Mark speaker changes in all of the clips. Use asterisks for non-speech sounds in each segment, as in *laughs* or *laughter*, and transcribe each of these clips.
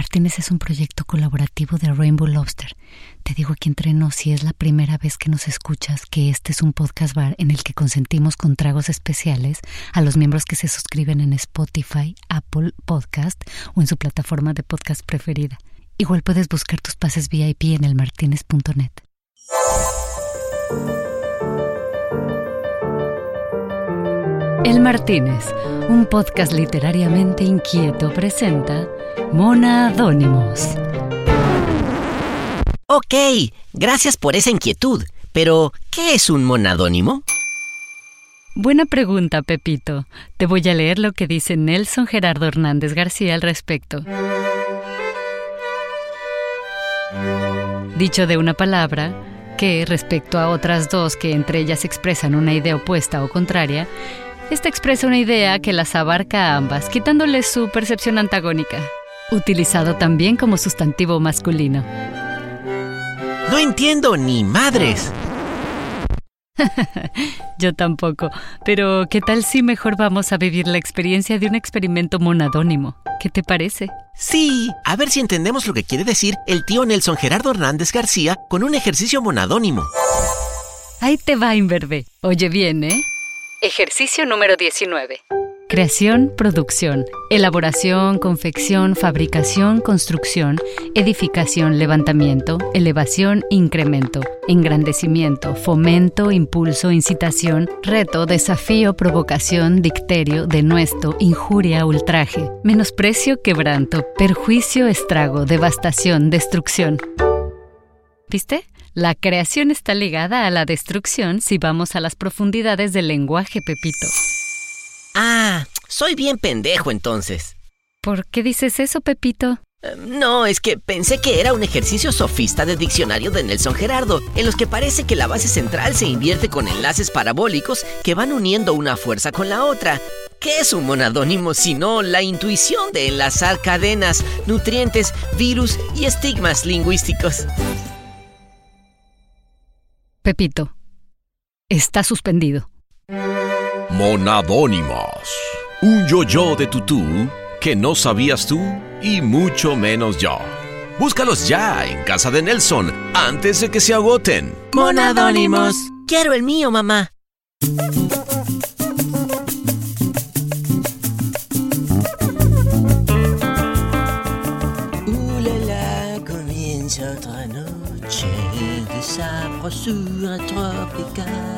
Speaker 1: Martínez es un proyecto colaborativo de Rainbow Lobster. Te digo aquí entre nos, si es la primera vez que nos escuchas, que este es un podcast bar en el que consentimos con tragos especiales a los miembros que se suscriben en Spotify, Apple Podcast o en su plataforma de podcast preferida. Igual puedes buscar tus pases VIP en elmartinez.net. El Martínez, un podcast literariamente inquieto, presenta Mona Adónimos.
Speaker 2: Ok, gracias por esa inquietud. Pero, ¿qué es un monadónimo?
Speaker 1: Buena pregunta, Pepito. Te voy a leer lo que dice Nelson Gerardo Hernández García al respecto. Dicho de una palabra, que, respecto a otras dos que entre ellas expresan una idea opuesta o contraria, esta expresa una idea que las abarca a ambas, quitándole su percepción antagónica, utilizado también como sustantivo masculino.
Speaker 2: No entiendo ni madres. *laughs*
Speaker 1: Yo tampoco, pero ¿qué tal si mejor vamos a vivir la experiencia de un experimento monadónimo? ¿Qué te parece?
Speaker 2: Sí, a ver si entendemos lo que quiere decir el tío Nelson Gerardo Hernández García con un ejercicio monadónimo.
Speaker 1: Ahí te va, Inverbe. Oye bien, ¿eh? Ejercicio número 19. Creación, producción, elaboración, confección, fabricación, construcción, edificación, levantamiento, elevación, incremento, engrandecimiento, fomento, impulso, incitación, reto, desafío, provocación, dicterio, denuesto, injuria, ultraje, menosprecio, quebranto, perjuicio, estrago, devastación, destrucción. ¿Viste? La creación está ligada a la destrucción si vamos a las profundidades del lenguaje, Pepito.
Speaker 2: Ah, soy bien pendejo entonces.
Speaker 1: ¿Por qué dices eso, Pepito?
Speaker 2: Eh, No, es que pensé que era un ejercicio sofista de diccionario de Nelson Gerardo, en los que parece que la base central se invierte con enlaces parabólicos que van uniendo una fuerza con la otra. ¿Qué es un monadónimo sino la intuición de enlazar cadenas, nutrientes, virus y estigmas lingüísticos?
Speaker 1: Pepito. Está suspendido.
Speaker 3: Monadónimos. Un yo-yo de tutú que no sabías tú y mucho menos yo. Búscalos ya en casa de Nelson antes de que se agoten.
Speaker 2: Monadónimos. Quiero el mío, mamá. Uh, la, la, comienza otra noche sabrosura tropical.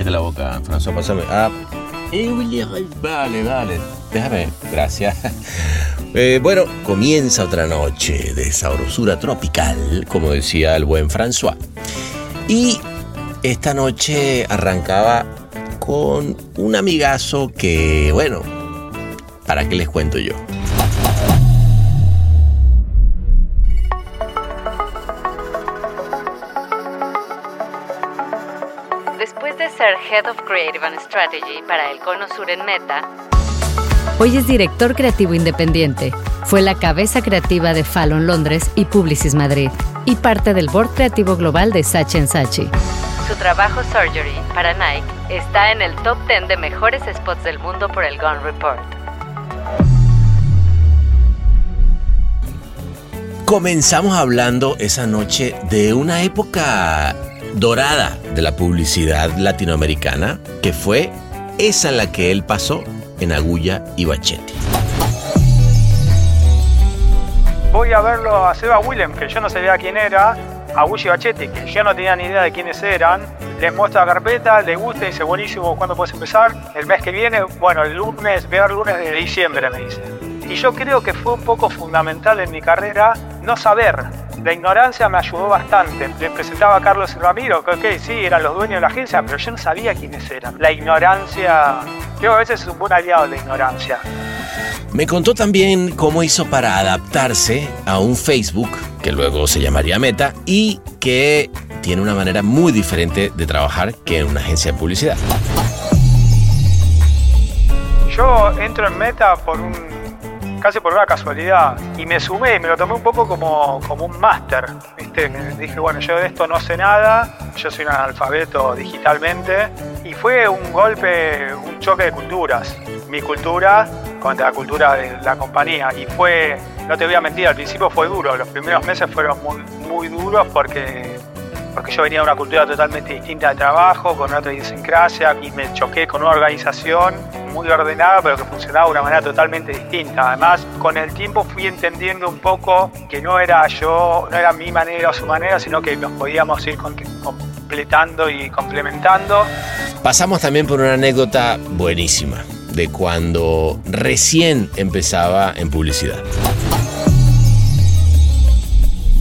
Speaker 4: Cállate la boca, François, pásame. Ah, vale, vale. Déjame, gracias. *laughs* Eh, bueno, comienza otra noche de sabrosura tropical, como decía el buen François. Y esta noche arrancaba con un amigazo que, bueno, ¿para qué les cuento yo?
Speaker 1: Head of Creative and Strategy para el Cono Sur en Meta, hoy es director creativo independiente. Fue la cabeza creativa de Fallon Londres y Publicis Madrid y parte del board creativo global de Sachi Sachi. Su trabajo Surgery para Nike está en el top 10 de mejores spots del mundo por el Gone Report.
Speaker 4: Comenzamos hablando esa noche de una época dorada de la publicidad latinoamericana, que fue esa la que él pasó en Agulla y Bachetti.
Speaker 5: Voy a verlo a Seba Willem, que yo no sabía quién era, a Gucci Bachetti, que yo no tenía ni idea de quiénes eran. Les muestro la carpeta, les gusta dice, buenísimo, ¿cuándo puedes empezar? El mes que viene, bueno, el lunes, peor lunes de diciembre, me dice. Y yo creo que fue un poco fundamental en mi carrera no saber. La ignorancia me ayudó bastante. Le presentaba a Carlos y Ramiro, que ok, sí, eran los dueños de la agencia, pero yo no sabía quiénes eran. La ignorancia, creo que a veces es un buen aliado la ignorancia.
Speaker 4: Me contó también cómo hizo para adaptarse a un Facebook, que luego se llamaría Meta, y que tiene una manera muy diferente de trabajar que en una agencia de publicidad.
Speaker 5: Yo entro en Meta por un casi por una casualidad y me sumé y me lo tomé un poco como, como un máster, dije, bueno, yo de esto no sé nada, yo soy un analfabeto digitalmente y fue un golpe, un choque de culturas, mi cultura contra la cultura de la compañía y fue
Speaker 6: no te voy a mentir, al principio fue duro, los primeros meses fueron muy, muy duros porque, porque yo venía de una cultura totalmente distinta de trabajo, con otra idiosincrasia y me choqué con una organización muy ordenada pero que funcionaba de una manera totalmente distinta. Además, con el tiempo fui entendiendo un poco que no era yo, no era mi manera o su manera, sino que nos podíamos ir completando y complementando.
Speaker 4: Pasamos también por una anécdota buenísima de cuando recién empezaba en publicidad.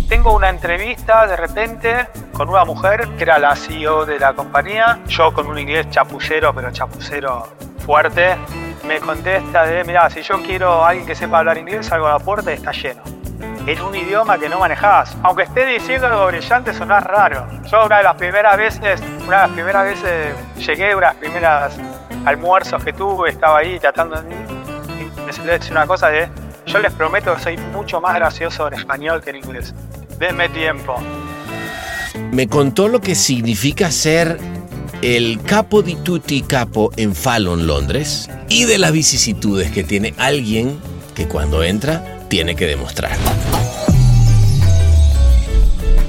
Speaker 6: Tengo una entrevista de repente con una mujer que era la CEO de la compañía, yo con un inglés chapucero, pero chapucero fuerte, me contesta de, mira, si yo quiero a alguien que sepa hablar inglés, salgo a la puerta y está lleno. Es un idioma que no manejás. Aunque esté diciendo algo brillante, sonás raro. Yo una de las primeras veces, una de las primeras veces llegué, una de las primeras almuerzos que tuve, estaba ahí tratando de... decir una cosa de... Yo les prometo que soy mucho más gracioso en español que en inglés. Denme tiempo.
Speaker 4: Me contó lo que significa ser el capo di tutti capo en Fallon, Londres, y de las vicisitudes que tiene alguien que cuando entra tiene que demostrar.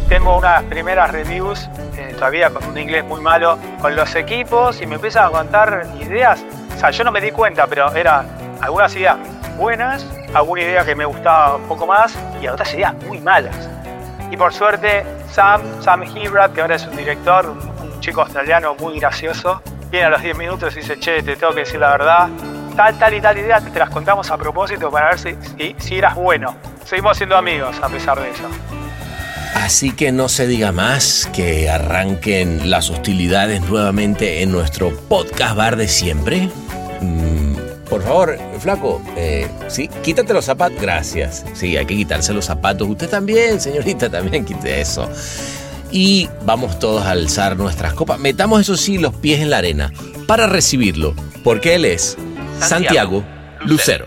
Speaker 6: Tengo unas primeras reviews todavía con un inglés muy malo con los equipos y me empiezan a contar ideas. O sea, yo no me di cuenta, pero eran algunas ideas buenas, alguna idea que me gustaba un poco más y otras ideas muy malas. Y por suerte, Sam, Sam Hebrat, que ahora es un director, chico australiano muy gracioso, viene a los 10 minutos y dice, che, te tengo que decir la verdad, tal, tal y tal idea, te las contamos a propósito para ver si, si, si eras bueno. Seguimos siendo amigos a pesar de eso.
Speaker 4: Así que no se diga más que arranquen las hostilidades nuevamente en nuestro podcast bar de siempre. Mm, por favor, flaco, eh, sí, quítate los zapatos. Gracias. Sí, hay que quitarse los zapatos. Usted también, señorita, también quite eso. Y vamos todos a alzar nuestras copas. Metamos, eso sí, los pies en la arena para recibirlo, porque él es Santiago, Lucero.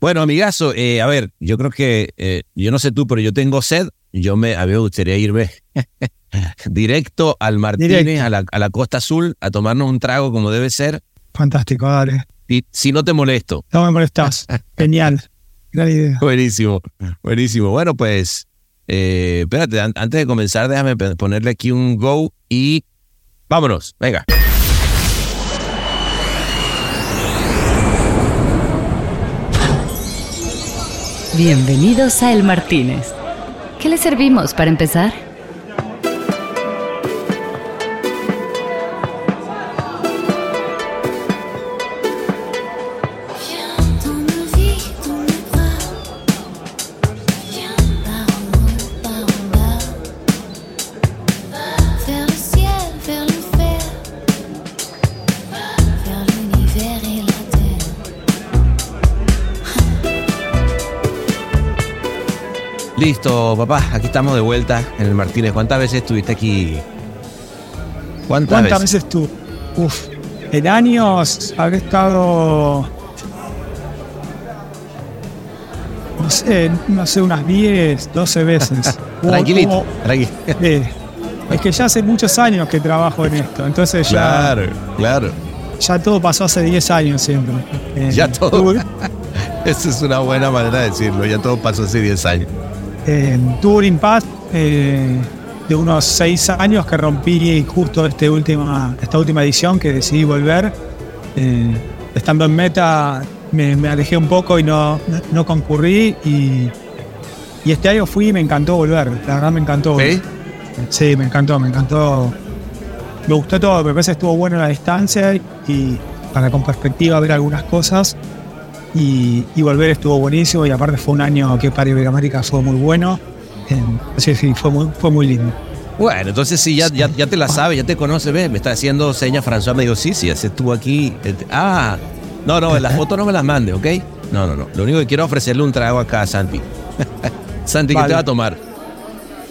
Speaker 7: Bueno, amigazo, eh, a ver, yo creo que, eh, yo no sé tú, pero yo tengo sed. Yo me, a mí me gustaría irme *laughs* directo al Martínez, a la, a la, Costa Azul, a tomarnos un trago como debe ser.
Speaker 5: Fantástico, dale.
Speaker 7: Y, si no te molesto.
Speaker 5: No me molestas. *laughs* Genial. Gran idea.
Speaker 7: Buenísimo, buenísimo. Bueno, pues, eh, espérate, antes de comenzar, déjame ponerle aquí un go y vámonos, venga.
Speaker 1: Bienvenidos a El Martínez. ¿Qué le servimos para empezar?
Speaker 7: Listo, papá, aquí estamos de vuelta en el Martínez. ¿Cuántas veces estuviste aquí?
Speaker 5: ¿Cuántas, veces? veces tú? Uf, en años habré estado. No sé, no sé, unas 10, 12 veces. *laughs*
Speaker 7: Tranquilito, tranquilo.
Speaker 5: es que ya hace muchos años que trabajo en esto, entonces ya.
Speaker 7: Claro, claro.
Speaker 5: Ya todo pasó hace 10 años siempre.
Speaker 7: ya eh, todo. *laughs* Esa es una buena manera de decirlo, ya todo pasó hace 10 años.
Speaker 5: Eh, tuve un eh, de unos seis años que rompí justo este última, esta última edición que decidí volver. Eh, estando en meta me, alejé un poco y no, no concurrí y, y, este año fui y me encantó volver. La verdad me encantó.
Speaker 7: ¿Sí?
Speaker 5: Sí, me encantó, me encantó. Me gustó todo, me parece que estuvo bueno la distancia y para con perspectiva ver algunas cosas y, volver estuvo buenísimo y aparte fue un año que para Iberoamérica fue muy bueno. así sí, fue muy, fue muy lindo.
Speaker 7: Bueno, entonces sí, ya, ya, ya te la sabes, ya te conoce, ve, me está haciendo señas François, me dijo, sí, sí, estuvo aquí. Ah, no, no, las fotos no me las mande, ¿ok? No, no, no. Lo único que quiero es ofrecerle un trago acá a Santi. *laughs* Santi, ¿qué te va a tomar?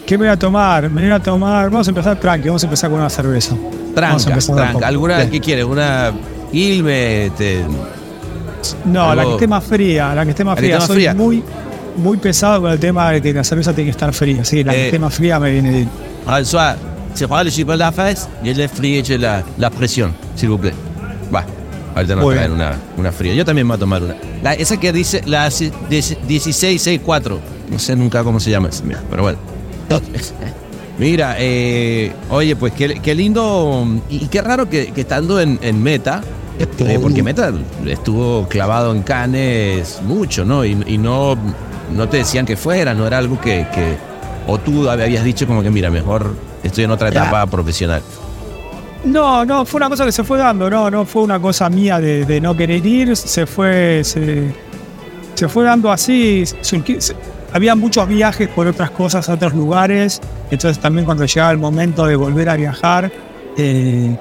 Speaker 5: ¿Qué me voy a tomar? Me voy a tomar. Vamos a empezar tranqui, vamos a empezar con una cerveza.
Speaker 7: Tranca, tranca. ¿Alguna, qué quieres? ¿Una Ilme?
Speaker 5: No, la que esté más fría, la que esté más fría. Soy muy, muy pesado con el tema de que la cerveza tiene que estar fría. Sí, la que eh, esté más fría me viene bien.
Speaker 7: soit c'est vrai le de la fesse, y le fríe la, la presión, s'il vous plaît. Va. Ahorita nos traen una, una fría. Yo también me voy a tomar una. La- esa que dice la 1664. No sé nunca cómo se llama pero bueno. *laughs* Mira, eh, oye, pues qué, qué lindo y, y qué raro que, que estando en, en Meta, eh, porque Meta estuvo clavado en Canes mucho, ¿no? Y, y no, no te decían que fuera, no era algo que, que- o tú habías dicho como que, mira, mejor estoy en otra
Speaker 5: Ya.
Speaker 7: etapa profesional.
Speaker 5: No, no, fue una cosa que se fue dando, no, no fue una cosa mía de, de no querer ir, se fue, se, se fue dando así, se- había muchos viajes por otras cosas a otros lugares, entonces también cuando llegaba el momento de volver a viajar eh,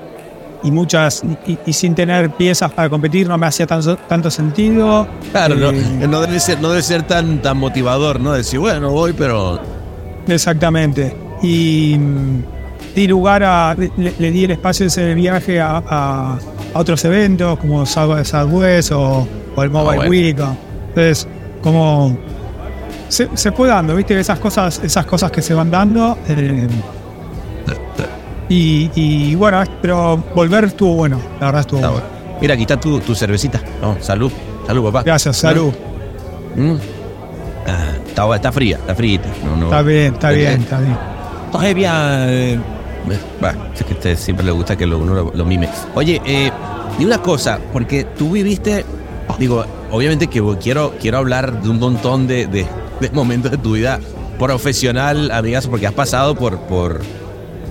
Speaker 5: y muchas, y, y sin tener piezas para competir no me hacía tanto, tanto sentido.
Speaker 7: Claro, no,
Speaker 5: Eh,
Speaker 7: no debe ser, no debe ser tan, tan motivador, ¿no? Decir, bueno, voy, pero.
Speaker 5: Exactamente. Y mm, di lugar a. Le, le di el espacio ese viaje a, a- a otros eventos como South Southwest o, o el Mobile
Speaker 7: bueno.
Speaker 5: Week. o- Entonces, como. Se, se fue dando, ¿viste? Esas cosas, esas cosas que se van dando. eh, y, y bueno, pero volver estuvo bueno. La verdad estuvo
Speaker 7: Está
Speaker 5: bueno.
Speaker 7: bueno. Mira, aquí está tu, tu cervecita. No, salud. Salud, papá.
Speaker 5: Gracias, salud.
Speaker 7: Mm. Ah, está, está fría, está fría. No, no.
Speaker 5: Está bien, está bien, está bien.
Speaker 7: Entonces, bien. eh, va, es que a usted siempre le gusta que lo- uno lo, lo mime. Oye, eh, di una cosa, porque tú viviste, digo, obviamente que quiero, quiero hablar de un montón de, de- de momentos de tu vida profesional, amigas, porque has pasado por, por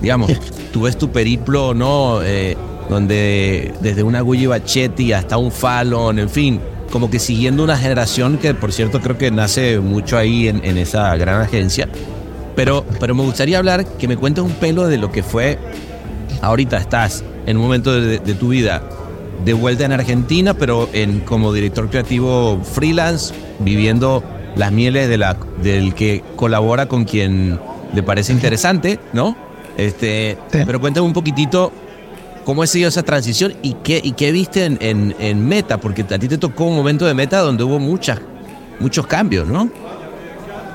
Speaker 7: digamos, *laughs* tú ves tu periplo, ¿no? Eh, donde desde una Gucci Bachetti hasta un Fallon, en fin, como que siguiendo una generación que, por cierto, creo que nace mucho ahí en, en esa gran agencia. Pero, pero me gustaría hablar, que me cuentes un pelo de lo que fue. Ahorita estás en un momento de, de tu vida de vuelta en Argentina, pero en, como director creativo freelance, viviendo las mieles de la, del que colabora con quien le parece interesante, ¿no? Este,
Speaker 5: Sí.
Speaker 7: Pero cuéntame un poquitito cómo ha sido esa transición y qué, y qué viste en, en- en Meta, porque a ti te tocó un momento de Meta donde hubo muchas, muchos cambios, ¿no?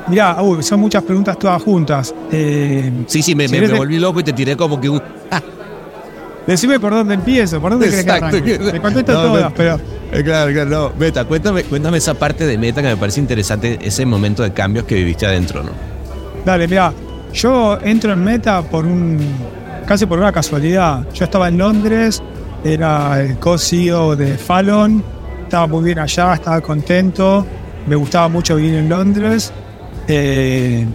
Speaker 5: Mirá, uy, son muchas preguntas todas juntas. Eh,
Speaker 7: Sí, sí, me,
Speaker 5: si
Speaker 7: me- volví loco y te tiré como que un... ah, *laughs*
Speaker 5: Decime por dónde empiezo, por dónde querés que arranque. *laughs* Te contesto
Speaker 7: No,
Speaker 5: todas,
Speaker 7: no.
Speaker 5: pero
Speaker 7: Eh, Claro, claro, no. Meta, cuéntame, cuéntame esa parte de Meta que me parece interesante, ese momento de cambios que viviste adentro, ¿no?
Speaker 5: dale, mira, yo entro en Meta por un casi por una casualidad. Yo estaba en Londres, era el co-CEO de Fallon, estaba muy bien allá, estaba contento, me gustaba mucho vivir en Londres. eh,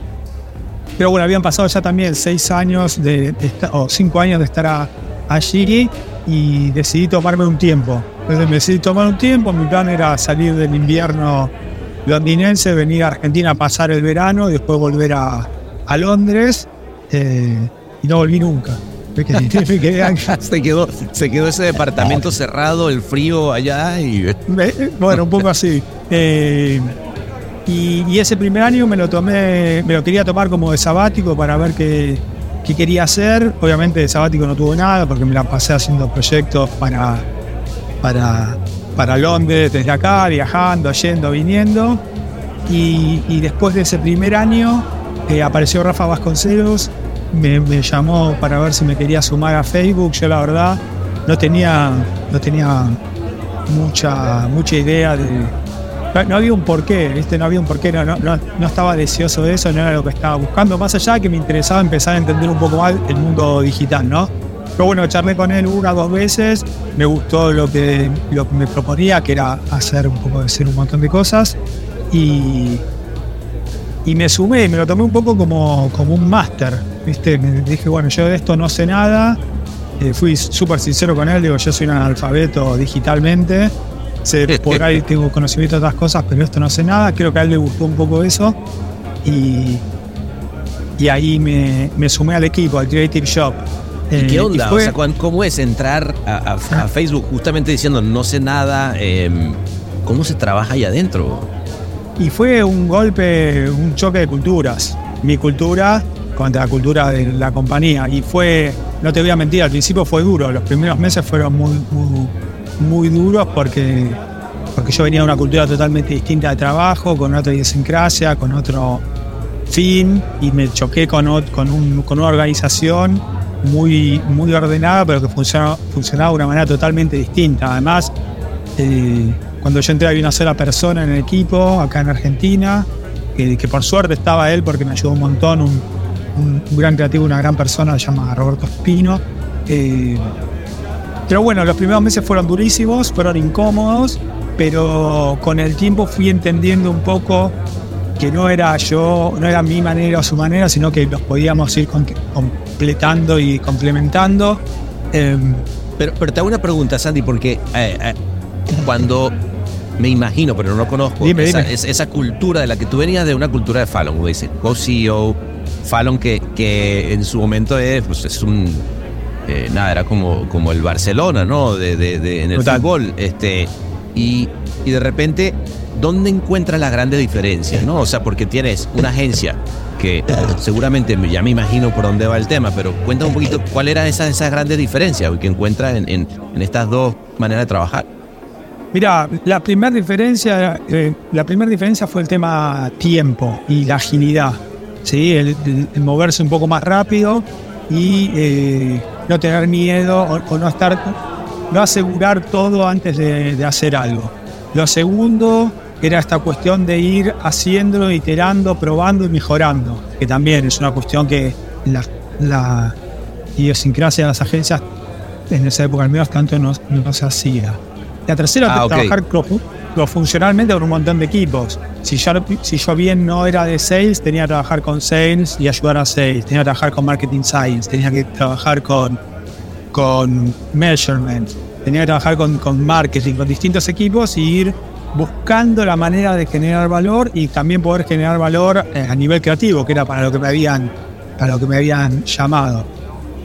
Speaker 5: pero bueno, habían pasado ya también seis años de, o cinco años de estar a- allí y decidí tomarme un tiempo. Entonces decidí tomar un tiempo, mi plan era salir del invierno londinense, venir a Argentina a pasar el verano y después volver a, a Londres eh, y no volví nunca. Me quedé- *laughs* me quedé acá. *laughs*
Speaker 7: se, quedó, se quedó ese departamento cerrado, el frío allá y...
Speaker 5: Bueno, un poco así. Eh, y, y ese primer año me lo tomé, me lo quería tomar como de sabático para ver qué, qué quería hacer. Obviamente de sabático no tuvo nada porque me la pasé haciendo proyectos para, para, para Londres desde acá, viajando, yendo, viniendo. Y, y después de ese primer año eh, apareció Rafa Vasconcelos, me, llamó para ver si me quería sumar a Facebook. Yo la verdad no tenía, no tenía mucha, mucha idea de. No, había un porqué, ¿viste? No había un porqué, no, no, no, estaba deseoso de eso, no era lo que estaba buscando. Más allá de que me interesaba empezar a entender un poco más el mundo digital, ¿no? Pero bueno, charlé con él una o dos veces, me gustó lo que, lo me proponía, que era hacer un poco de hacer un montón de cosas. Y, y me sumé, me lo tomé un poco como, como un máster, ¿viste? Me dije, bueno, yo de esto no sé nada. Eh, fui súper sincero con él, digo, yo soy un analfabeto digitalmente. Sé, *laughs* por ahí tengo conocimiento de otras cosas, pero esto no sé nada. Creo que a él le gustó un poco eso. Y, y ahí me, me sumé al equipo, al Creative Shop.
Speaker 7: ¿Y
Speaker 5: Eh,
Speaker 7: qué onda?
Speaker 5: fue-
Speaker 7: O sea, ¿cómo es entrar a, a- a Facebook justamente diciendo no sé nada? em, ¿Cómo se trabaja ahí adentro?
Speaker 5: Y fue un golpe, un choque de culturas. Mi cultura contra la cultura de la compañía. Y fue, no te voy a mentir, al principio fue duro. Los primeros meses fueron muy, muy, duros porque, porque yo venía de una cultura totalmente distinta de trabajo, con otra idiosincrasia, con otro fin, y me choqué con, un- con una organización muy, muy ordenada, pero que funcionaba, funcionaba de una manera totalmente distinta. Además, eh, cuando yo entré había una sola persona en el equipo, acá en Argentina, que, por suerte estaba él porque me ayudó un montón, un, gran creativo, una gran persona, se llama Roberto Espino. Eh, pero bueno, los primeros meses fueron durísimos, fueron incómodos, pero con el tiempo fui entendiendo un poco que no era yo, no era mi manera o su manera, sino que los podíamos ir completando y complementando. Eh,
Speaker 7: Pero, pero te hago una pregunta, Sandy, porque eh, eh, cuando me imagino, pero no conozco,
Speaker 5: Dime,
Speaker 7: esa,
Speaker 5: dime.
Speaker 7: es- esa cultura de la que tú venías de una cultura de Fallon, como dice, co-CEO, Fallon que, que en su momento es, pues, es un, eh, nada, era como, como el Barcelona, ¿no? De, de- de- en el
Speaker 5: Total.
Speaker 7: fútbol, este, y, y de repente, ¿dónde encuentras las grandes diferencias, no? O sea, porque tienes una agencia que seguramente me- ya me imagino por dónde va el tema, pero cuéntame un poquito cuál era esa, esas grandes diferencias que encuentras en, en- en estas dos maneras de trabajar.
Speaker 5: Mira, la primera diferencia, eh, la primera diferencia fue el tema tiempo y la agilidad, ¿sí? el, moverse un poco más rápido y eh, no tener miedo o, no estar, no asegurar todo antes de, de hacer algo. Lo segundo era esta cuestión de ir haciéndolo, iterando, probando y mejorando, que también es una cuestión que la, la idiosincrasia de las agencias en esa época al menos tanto no, no se hacía. La tercera,
Speaker 7: Ah, ok.
Speaker 5: trabajar cross- cross-funcionalmente con un montón de equipos. Si yo, si yo bien no era de sales, tenía que trabajar con sales y ayudar a sales. Tenía que trabajar con marketing science. Tenía que trabajar con, con measurement. Tenía que trabajar con, con marketing, con distintos equipos y ir buscando la manera de generar valor y también poder generar valor eh, a nivel creativo, que era para lo que me habían, para lo que me habían llamado.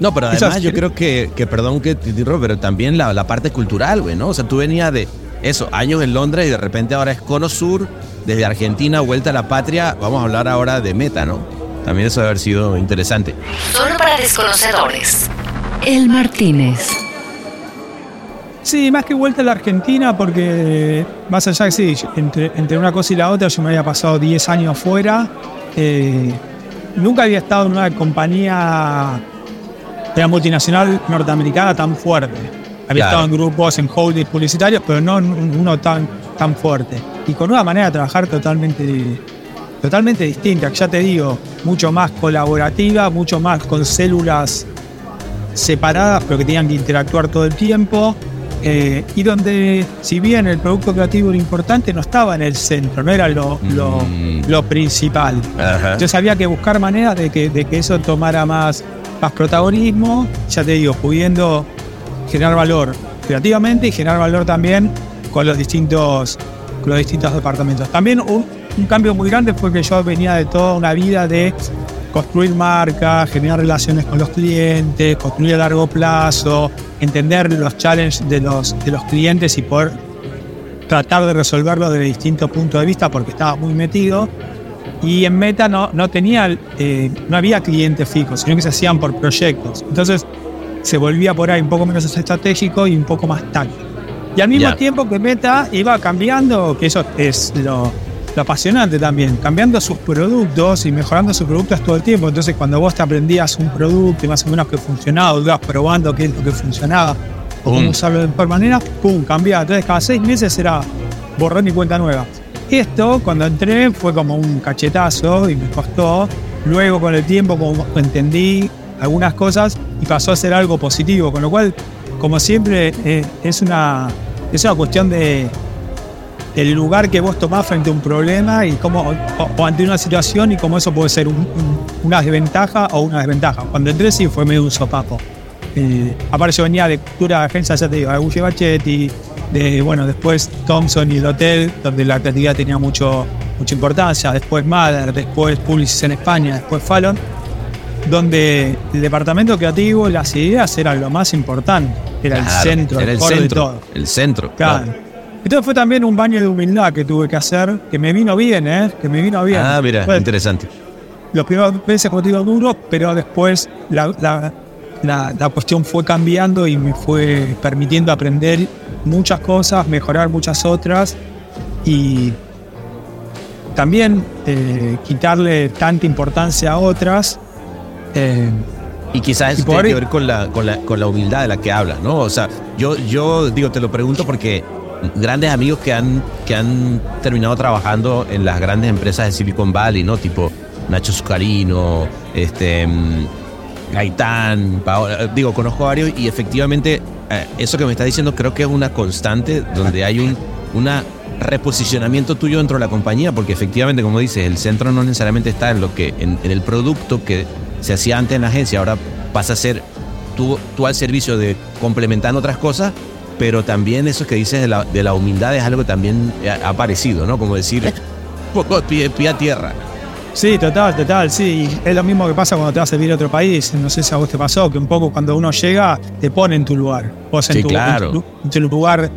Speaker 7: No, pero además yo creo que, que perdón que te interrumpa, pero también la, la parte cultural, güey, ¿no? O sea, tú venías de eso, años en Londres y de repente ahora es Cono Sur, desde Argentina, vuelta a la patria. Vamos a hablar ahora de Meta, ¿no? También eso debe haber sido interesante.
Speaker 1: Solo para desconocedores. El Martínez.
Speaker 5: Sí, más que vuelta a la Argentina, porque más allá que sí, entre, entre una cosa y la otra, yo me había pasado 10 años fuera. eh, nunca había estado en una compañía de la multinacional norteamericana tan fuerte. Había
Speaker 7: Claro.
Speaker 5: estado en grupos, en holdings publicitarios, pero no en uno tan, tan fuerte. Y con una manera de trabajar totalmente, totalmente distinta, que ya te digo, mucho más colaborativa, mucho más con células separadas, pero que tenían que interactuar todo el tiempo. eh, y donde, si bien el producto creativo era importante, no estaba en el centro, no era lo, lo-
Speaker 7: Mm.
Speaker 5: lo principal.
Speaker 7: Ajá.
Speaker 5: Entonces había que buscar maneras de que, de que eso tomara más, más protagonismo, ya te digo, pudiendo generar valor creativamente y generar valor también con los distintos, con los distintos departamentos. También un, un cambio muy grande fue que yo venía de toda una vida de construir marca, generar relaciones con los clientes, construir a largo plazo, entender los challenges de los, de los clientes y poder tratar de resolverlo desde distintos puntos de vista porque estaba muy metido. Y en Meta no, no tenía, eh, no había clientes fijos, sino que se hacían por proyectos. Entonces se volvía por ahí un poco menos estratégico y un poco más táctico. Y al mismo
Speaker 7: Ya.
Speaker 5: tiempo que Meta iba cambiando, que eso es lo, lo apasionante también, cambiando sus productos y mejorando sus productos todo el tiempo. Entonces cuando vos te aprendías un producto y más o menos que funcionaba, ibas probando qué es lo que funcionaba o cómo usarlo de mejor manera, pum, cambiaba. Entonces cada seis meses era borrón y cuenta nueva. Esto, cuando entré, fue como un cachetazo y me costó. Luego, con el tiempo, como entendí algunas cosas y pasó a ser algo positivo. Con lo cual, como siempre, eh, es, una, es una cuestión de el lugar que vos tomás frente a un problema y cómo, o, ante una situación y cómo eso puede ser un- un- una desventaja o una desventaja. Cuando entré sí fue medio un sopapo. Eh, aparte yo venía de cultura de agencia, ya te digo, de Gucci Bachetti, de, bueno, después Thompson y el hotel, donde la creatividad tenía mucho, mucha importancia, después Mother, después Publicis en España, después Fallon, donde el departamento creativo, las ideas eran lo más importante, era el
Speaker 7: Claro,
Speaker 5: centro,
Speaker 7: era
Speaker 5: el
Speaker 7: el
Speaker 5: core de
Speaker 7: centro,
Speaker 5: todo.
Speaker 7: el centro.
Speaker 5: Claro. Entonces fue también un baño de humildad que tuve que hacer, que me vino bien, ¿eh? Que me vino bien.
Speaker 7: Ah, mira, interesante.
Speaker 5: los primeros meses, como te digo, duro, pero después la, la- la- la cuestión fue cambiando y me fue permitiendo aprender muchas cosas, mejorar muchas otras y también eh, quitarle tanta importancia a otras. eh,
Speaker 7: Y quizás eso
Speaker 5: Y
Speaker 7: tiene que ver con la, con, la, con la humildad de la que hablas, ¿no? O sea, yo, yo digo, te lo pregunto porque grandes amigos que han, que han terminado trabajando en las grandes empresas de Silicon Valley, ¿no? Tipo Nacho Zucarino, este, mm, Gaitán, Paola, digo, conozco varios y efectivamente eh, eso que me estás diciendo creo que es una constante donde hay un una reposicionamiento tuyo dentro de la compañía, porque efectivamente, como dices, el centro no necesariamente está en lo que, en, en el producto que se hacía antes en la agencia, ahora pasa a ser tú, tú al servicio de complementando otras cosas, pero también eso que dices de la, de la humildad es algo que también ha aparecido, ¿no? Como decir, *laughs* poco pie, pie a tierra.
Speaker 5: Sí, total, total, sí. Y Es lo mismo que pasa cuando te vas a vivir a otro país. No sé si a vos te pasó, que un poco cuando uno llega, te pone en tu lugar. Vos en,
Speaker 7: Sí,
Speaker 5: tu,
Speaker 7: claro.
Speaker 5: en tu- en tu lugar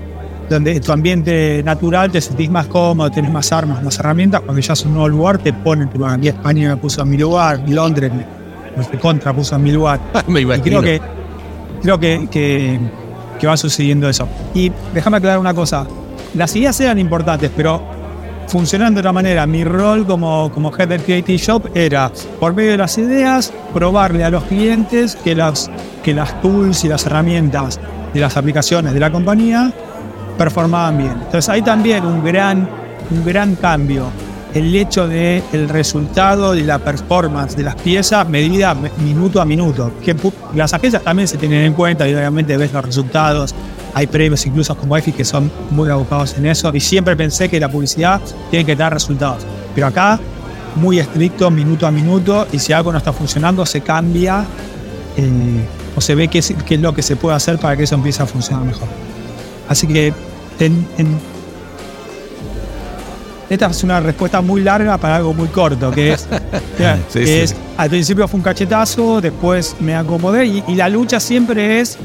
Speaker 5: donde tu ambiente natural te sentís más cómodo, tenés más armas, más herramientas. Cuando ya es un nuevo lugar, te pone en tu lugar. Aquí España me puso en mi lugar, Londres me, me contra puso en mi lugar. *laughs*
Speaker 7: Me
Speaker 5: Y creo que, creo que, que, que va sucediendo eso. Y déjame aclarar una cosa. Las ideas eran importantes, pero funcionando de otra manera. Mi rol como, como Head del Creative Shop era, por medio de las ideas, probarle a los clientes que las, que las tools y las herramientas de las aplicaciones de la compañía performaban bien. Entonces hay también un gran, un gran cambio. El hecho de el resultado de la performance de las piezas medida me- minuto a minuto. Que las agencias también se tienen en cuenta y obviamente ves los resultados. Hay premios incluso como EFI que son muy abocados en eso. Y siempre pensé que la publicidad tiene que dar resultados. Pero acá, muy estricto, minuto a minuto. Y si algo no está funcionando, se cambia eh, o se ve qué es, qué es lo que se puede hacer para que eso empiece a funcionar mejor. Así que en- en- esta es una respuesta muy larga para algo muy corto, que es, *laughs* que
Speaker 7: Sí,
Speaker 5: que
Speaker 7: sí.
Speaker 5: es al principio fue un cachetazo, después me acomodé y, y la lucha siempre es,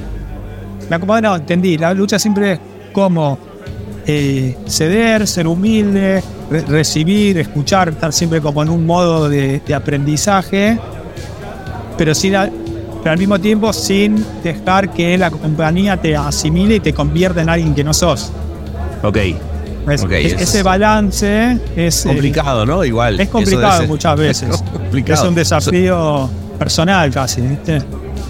Speaker 5: me acomodé, no, entendí, la lucha siempre es cómo eh, ceder, ser humilde, re- recibir, escuchar, estar siempre como en un modo de, de aprendizaje, pero, sin, a- pero al mismo tiempo sin dejar que la compañía te asimile y te convierta en alguien que no sos.
Speaker 7: Ok.
Speaker 5: Es-
Speaker 7: Ok,
Speaker 5: es-
Speaker 7: es-
Speaker 5: ese balance es eh,
Speaker 7: Complicado, ¿no? Igual.
Speaker 5: es complicado muchas *laughs* veces.
Speaker 7: Complicado.
Speaker 5: Es un desafío personal casi, ¿viste?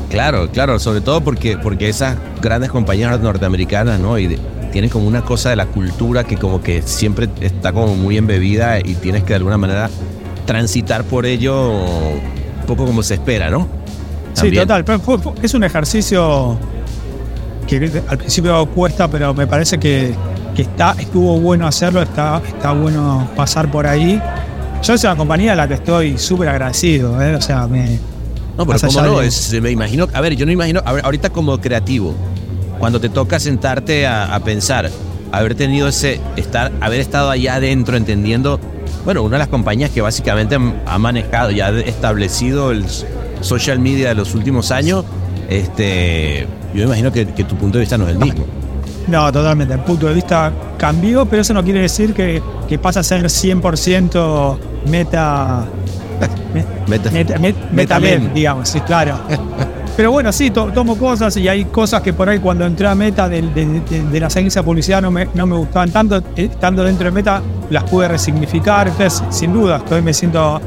Speaker 7: Claro, claro, sobre todo porque, porque esas grandes compañías norteamericanas, ¿no? Y de- tienen como una cosa de la cultura que como que siempre está como muy embebida y tienes que de alguna manera transitar por ello un poco como se espera, ¿no?
Speaker 5: Sí, total. pero es un ejercicio que al principio cuesta, pero me parece que, que está, estuvo bueno hacerlo, está, está bueno pasar por ahí. Yo es una compañía a la que estoy súper agradecido, ¿eh? O sea, me,
Speaker 7: No, pero cómo no,
Speaker 5: de-
Speaker 7: es- me imagino, a ver, yo no imagino, a ver, ahorita como creativo, cuando te toca sentarte a, a pensar, haber tenido ese, estar, haber estado allá adentro entendiendo, bueno, una de las compañías que básicamente ha manejado, ya ha establecido el social media de los últimos años, este, yo me imagino que, que tu punto de vista no es el mismo.
Speaker 5: No, totalmente. El punto de vista cambió, pero eso no quiere decir que, que pasa a ser 100% meta. Me-
Speaker 7: Meta-
Speaker 5: meta, met-
Speaker 7: meta
Speaker 5: meta-led,
Speaker 7: men.
Speaker 5: digamos, sí, claro. Pero bueno, sí, to- tomo cosas y hay cosas que por ahí cuando entré a Meta de, de, de- de las agencias de publicidad no me, no me gustaban tanto. Eh, Estando dentro de Meta las pude resignificar. Entonces, sin duda, estoy me siento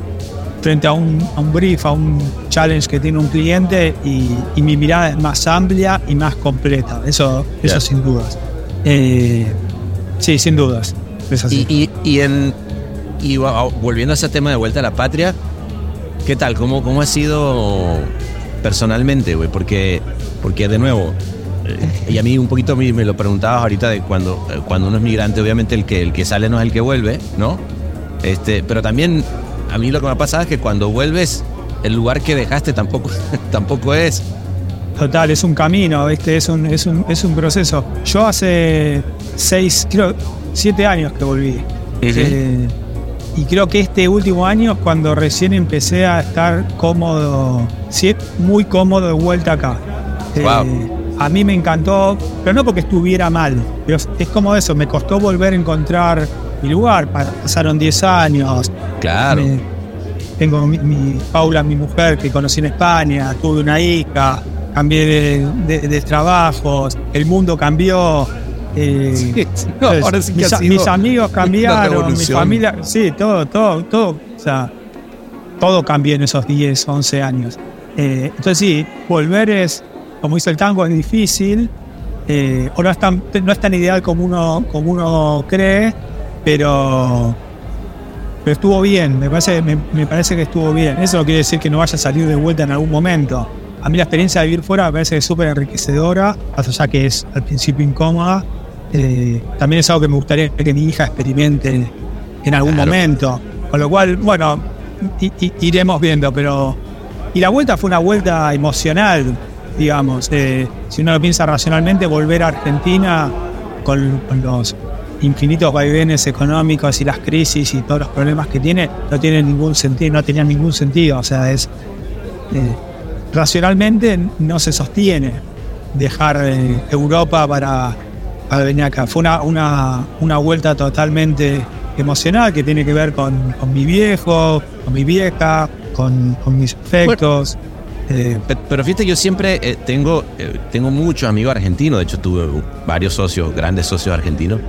Speaker 5: frente a un, a un brief, a un challenge que tiene un cliente y, y mi mirada es más amplia y más completa. Eso, sin dudas. Eh, sí, sin dudas. Es así.
Speaker 7: Y, y, y en, y volviendo a ese tema de vuelta a la patria, ¿qué tal? ¿Cómo, cómo ha sido personalmente, güey? Porque, porque de nuevo, eh, y a mí un poquito me, me lo preguntabas ahorita de cuando, eh, cuando uno es migrante, obviamente el que, el que sale no es el que vuelve, ¿no? Este, pero también a mí lo que me ha pasado es que cuando vuelves, el lugar que dejaste tampoco, *laughs* tampoco es.
Speaker 5: Total, es un camino, ¿viste? Es un, es un, es un proceso. Yo hace seis, creo, siete años que volví. Eh, y creo que este último año, cuando recién empecé a estar cómodo, sí, muy cómodo de vuelta acá. Eh,
Speaker 7: Wow.
Speaker 5: A mí me encantó, pero no porque estuviera mal, pero es- es como eso, me costó volver a encontrar mi lugar. Pa- Pasaron 10 años,
Speaker 7: Claro.
Speaker 5: me- tengo mi, mi- Paula, mi mujer, que conocí en España, tuve una hija, cambié de, de- de trabajos, el mundo cambió. Eh,
Speaker 7: Sí, sí, no,
Speaker 5: entonces,
Speaker 7: ahora sí que
Speaker 5: mis,
Speaker 7: ha sido
Speaker 5: mis amigos cambiaron, mi familia, sí, todo, todo, todo, o sea, todo cambió en esos 10, 11 años. Eh, entonces sí, volver es, como dice el tango, es difícil, eh, o no es, tan, no es tan ideal como uno, como uno cree, pero, pero estuvo bien, me parece, me, me parece que estuvo bien. Eso no quiere decir que no vaya a salir de vuelta en algún momento. A mí la experiencia de vivir fuera me parece súper enriquecedora, más allá que es al principio incómoda. Eh, también es algo que me gustaría que mi hija experimente en algún
Speaker 4: Claro.
Speaker 5: momento. Con lo cual, bueno, i- i- iremos viendo, pero... Y la vuelta fue una vuelta emocional, digamos. Eh, si uno lo piensa racionalmente, volver a Argentina con, con los infinitos vaivenes económicos y las crisis y todos los problemas que tiene, no tiene ningún sentido, no tenía ningún sentido. O sea, es... eh, racionalmente no se sostiene dejar eh, Europa para, para venir acá. Fue una, una, una vuelta totalmente emocional que tiene que ver con, con mi viejo, con mi vieja, con, con mis afectos. Eh,
Speaker 7: Pe- Pero fíjate, yo siempre eh, tengo, eh, tengo muchos amigos argentinos, de hecho tuve varios socios, grandes socios argentinos,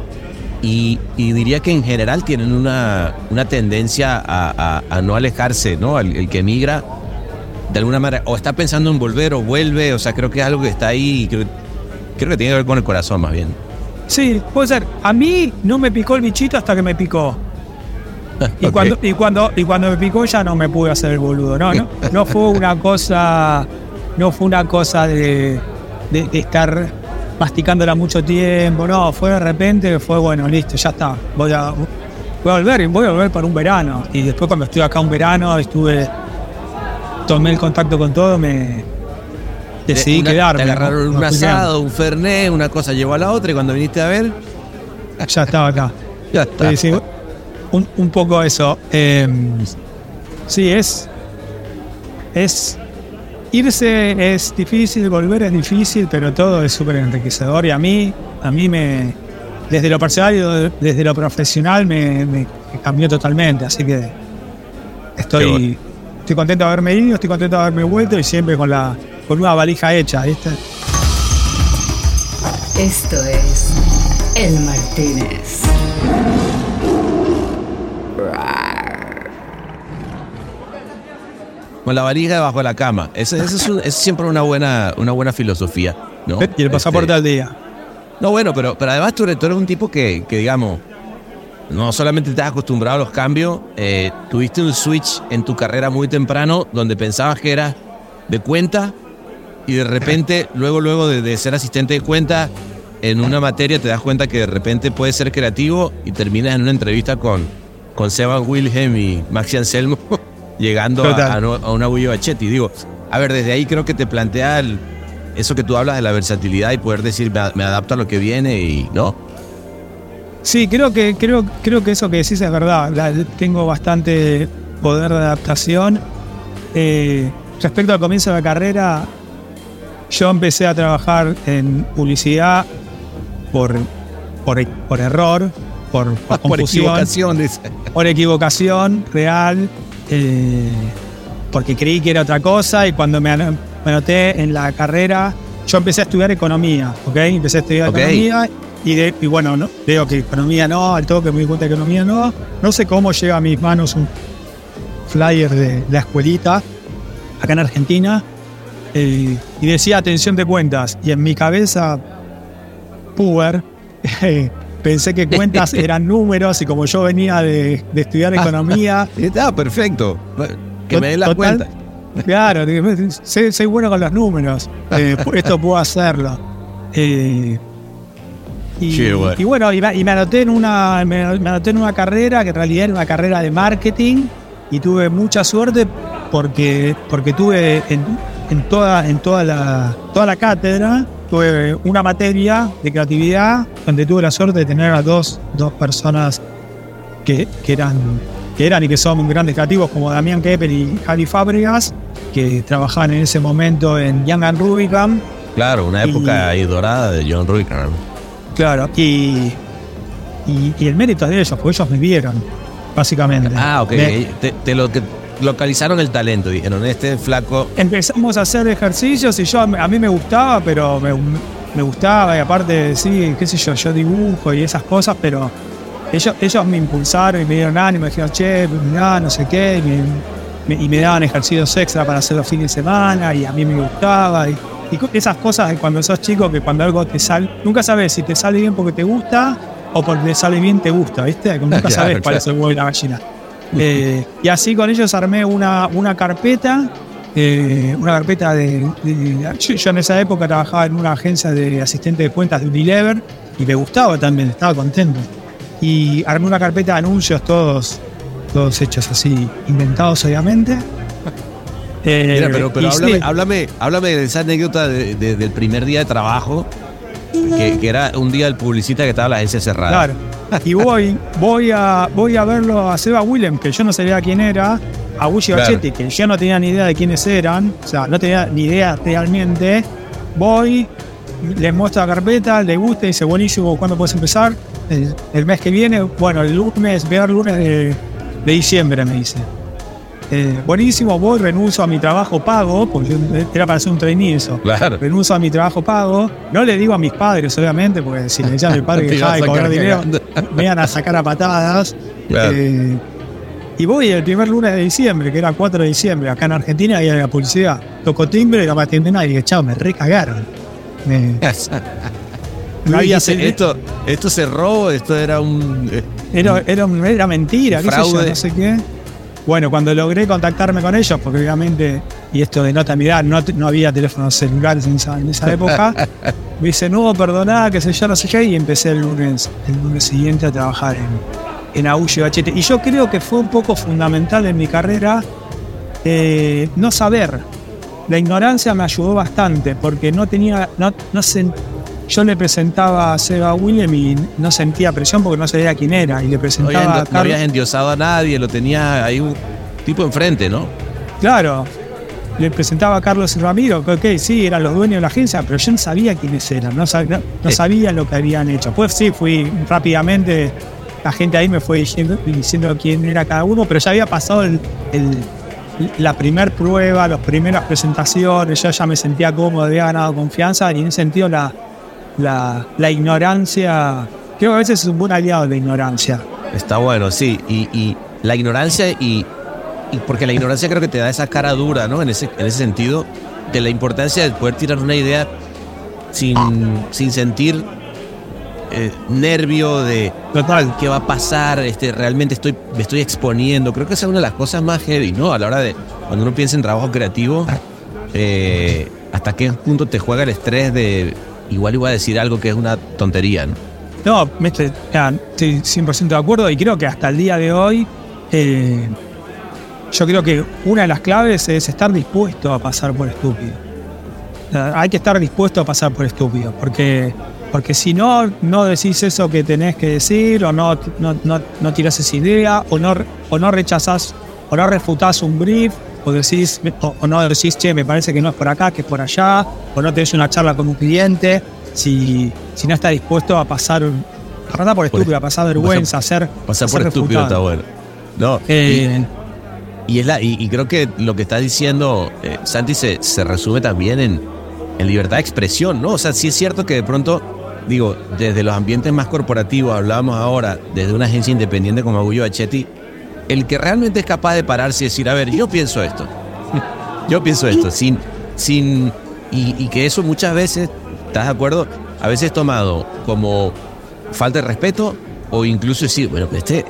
Speaker 7: y, y diría que en general tienen una, una tendencia a, a- no alejarse, ¿no? El, que emigra, de alguna manera, o está pensando en volver o vuelve, o sea, creo que es algo que está ahí, creo, creo que tiene que ver con el corazón más bien.
Speaker 5: Sí, puede ser. A mí no me picó el bichito hasta que me picó. *laughs* Y, cuando, y, cuando, y cuando me picó ya no me pude hacer el boludo. No, no, no fue una cosa, no fue una cosa de, de- de estar masticándola mucho tiempo. No, fue de repente, fue bueno, listo, ya está. Voy a, voy a volver y voy a volver para un verano. Y después cuando estuve acá un verano, estuve, tomé el contacto con todo, me decidí
Speaker 7: Una-
Speaker 5: quedarme.
Speaker 7: Te agarraron un asado, un fernet, una cosa llevó a la otra y cuando viniste a ver.
Speaker 5: Ya estaba acá. *laughs*
Speaker 7: ya está.
Speaker 5: Sí, sí, un, un poco eso. Eh, sí, es. Es. Irse es difícil, volver es difícil, pero todo es súper enriquecedor y a mí, a mí me. Desde lo personal y desde lo profesional me, me cambió totalmente, así que estoy,
Speaker 7: bueno.
Speaker 5: estoy contento de haberme ido, estoy contento de haberme vuelto y siempre con la con una valija hecha, ¿viste?
Speaker 1: Esto es El Martínez.
Speaker 7: Con la varija debajo de la cama. Esa es, es siempre una buena, una buena filosofía. ¿no?
Speaker 5: Y el pasaporte
Speaker 7: Este,
Speaker 5: al día.
Speaker 7: No, bueno, pero, pero además tú eres, tú eres un tipo que, que, digamos, no solamente estás acostumbrado a los cambios, eh, tuviste un switch en tu carrera muy temprano donde pensabas que eras de cuenta y de repente, luego, luego de, de ser asistente de cuenta, en una materia te das cuenta que de repente puedes ser creativo y terminas en una entrevista con, con Seban Wilhelm y Maxi Anselmo *laughs* llegando a, a, a una Guido Bachetti. Digo, a ver, desde ahí creo que te plantea el- eso que tú hablas de la versatilidad y poder decir, me, adapto a lo que viene y no.
Speaker 5: Sí, creo que, creo, creo que eso que decís es verdad. La- tengo bastante poder de adaptación. Eh, respecto al comienzo de la carrera, yo empecé a trabajar en publicidad por, por, por error, por, por
Speaker 7: dice.
Speaker 5: por equivocación real, eh, porque creí que era otra cosa y cuando me, ano- me anoté en la carrera, yo empecé a estudiar economía, ¿ok? Empecé a estudiar economía y, de- y bueno, no, veo que economía no, al toque me di cuenta que economía no, no sé cómo llega a mis manos un flyer de la escuelita acá en Argentina eh, y decía atención de cuentas y en mi cabeza, puber, *laughs* pensé que cuentas *laughs* eran números y como yo venía de, de estudiar *laughs* economía,
Speaker 7: Está perfecto. Que me den las
Speaker 5: Total.
Speaker 7: cuentas.
Speaker 5: claro, soy, soy bueno con los números, eh, esto puedo hacerlo. Eh, y,
Speaker 7: bueno.
Speaker 5: y bueno, y me, y me anoté en una, me, me anoté en una carrera que en realidad era una carrera de marketing y tuve mucha suerte porque, porque tuve en, en toda, en toda la, toda la cátedra tuve una materia de creatividad donde tuve la suerte de tener a dos, dos personas que, que eran que eran y que son grandes creativos como Damián Kepper y Javi Fábregas que trabajaban en ese momento en Young and Rubicam
Speaker 7: Claro, una
Speaker 5: Y-
Speaker 7: época ahí dorada de John Rubicam.
Speaker 5: claro y, y, y el mérito es de ellos porque ellos me vieron básicamente
Speaker 7: Ah, ok.
Speaker 5: Me-
Speaker 7: Te, te lo, que localizaron el talento. Dijeron, este flaco.
Speaker 5: empezamos a hacer ejercicios y yo a mí me gustaba, pero me, me gustaba y aparte, sí, qué sé yo, yo dibujo y esas cosas, pero ellos, ellos me impulsaron y me dieron ánimo, me dijeron, che, mirá, no sé qué, y me, me- y me daban ejercicios extra para hacer los fines de semana y a mí me gustaba. Y, esas cosas de cuando sos chico, que cuando algo te sale, nunca sabes si te sale bien porque te gusta o porque te sale bien te gusta, ¿viste? Como nunca *laughs*
Speaker 7: Claro,
Speaker 5: sabes cuál
Speaker 7: claro.
Speaker 5: es el huevo y la gallina. Eh, y así con ellos armé una, una carpeta, eh, una carpeta de, de- yo, en esa época trabajaba en una agencia de asistente de cuentas de Unilever y me gustaba también, estaba contento. Y armé una carpeta de anuncios todos, todos hechos así, inventados obviamente. Eh, *laughs*
Speaker 7: Mira, pero, pero
Speaker 5: y
Speaker 7: háblame,
Speaker 5: sí,
Speaker 7: háblame, háblame de esa anécdota de- de- del primer día de trabajo, que, que era un día el publicista que estaba en la agencia cerrada.
Speaker 5: Claro. *laughs* Y voy, voy a, voy a verlo a Seba Willem, que yo no sabía quién era, a Gucci
Speaker 7: Claro.
Speaker 5: Bachetti, que yo no tenía ni idea de quiénes eran, o sea, no tenía ni idea realmente. Voy, les muestro la carpeta, les gusta, dice, buenísimo, ¿cuándo puedes empezar? El, el mes que viene, bueno, el lunes, ver lunes de, de diciembre, me dice. Eh, buenísimo, voy, renuncio a mi trabajo pago, porque era para hacer un trainee eso.
Speaker 7: Claro.
Speaker 5: Renuncio a mi trabajo pago. No le digo a mis padres, obviamente, porque si le decía a mi *laughs* padre que dejaba de cobrar dinero, me iban a sacar a patadas.
Speaker 7: Claro.
Speaker 5: Eh, y voy el primer lunes de diciembre, que era 4 de diciembre, acá en Argentina había la publicidad. Toco timbre y no me atiende nadie. Y dije, chao, me recagaron. Me, *laughs* no había
Speaker 7: Dice, esto, esto cerró, esto era un... eh,
Speaker 5: era, era, mentira, qué sé yo,
Speaker 7: Fraude.
Speaker 5: no sé qué. Bueno, cuando logré contactarme con ellos, porque obviamente, y esto denota mi edad, no, no había teléfonos celulares en esa, en esa época, *laughs* me dice, no, perdoná, qué sé yo, no sé qué, y empecé el lunes, el lunes siguiente a trabajar en, en Aullo y Bachete. Y yo creo que fue un poco fundamental en mi carrera eh, no saber. La ignorancia me ayudó bastante, porque no tenía, no, no sen- yo le presentaba a Seba William y no sentía presión porque no sabía quién era, y le
Speaker 7: no,
Speaker 5: presentaba a
Speaker 7: no
Speaker 5: Carlos.
Speaker 7: habías endiosado a nadie, lo tenía ahí un tipo enfrente, ¿no?
Speaker 5: Claro, le presentaba a Carlos y Ramiro, que ok, sí, eran los dueños de la agencia, pero yo no sabía quiénes eran, no, no- no
Speaker 7: Sí.
Speaker 5: sabía lo que habían hecho. Pues sí, fui rápidamente, la gente ahí me fue diciendo, diciendo quién era cada uno, pero ya había pasado el, el- la primer prueba, las primeras presentaciones, yo ya me sentía cómodo, había ganado confianza y en ese sentido la, la, la ignorancia, creo que a veces es un buen aliado de la ignorancia.
Speaker 7: Está bueno, sí. Y, y la ignorancia y, y porque la ignorancia creo que te da esa cara dura, ¿no? En ese, en ese sentido, de la importancia de poder tirar una idea sin, sin sentir eh, nervio de
Speaker 5: Total.
Speaker 7: qué va a pasar, este, realmente estoy, me estoy exponiendo. Creo que esa es una de las cosas más heavy, ¿no? A la hora de, cuando uno piensa en trabajo creativo, eh, hasta qué punto te juega el estrés de, igual iba a decir algo que es una tontería, ¿no?
Speaker 5: No, estoy, ya, estoy 100% de acuerdo y creo que hasta el día de hoy, eh, yo creo que una de las claves es estar dispuesto a pasar por estúpido. Hay que estar dispuesto a pasar por estúpido, porque, porque si no, no decís eso que tenés que decir, o no, no, no, no tirás esa idea, o no, o no rechazás, o no refutás un brief, o decís, o, o no decís, che, me parece que no es por acá, que es por allá, o no tenés una charla con un cliente, si, si no estás dispuesto a pasar, a pasar por estúpido, a pasar vergüenza, a ser,
Speaker 7: Pasar por estúpido está bueno. No,
Speaker 5: Eh,
Speaker 7: y, es la, y, y creo que lo que está diciendo eh, Santi se, se resume también en, en libertad de expresión, ¿no? O sea, sí es cierto que de pronto, digo, desde los ambientes más corporativos, hablábamos ahora, desde una agencia independiente como Agullo Bachetti, el que realmente es capaz de pararse y decir, a ver, yo pienso esto, *laughs* yo pienso esto, sin, sin, y, y que eso muchas veces, ¿estás de acuerdo? A veces es tomado como falta de respeto o incluso decir, bueno, este,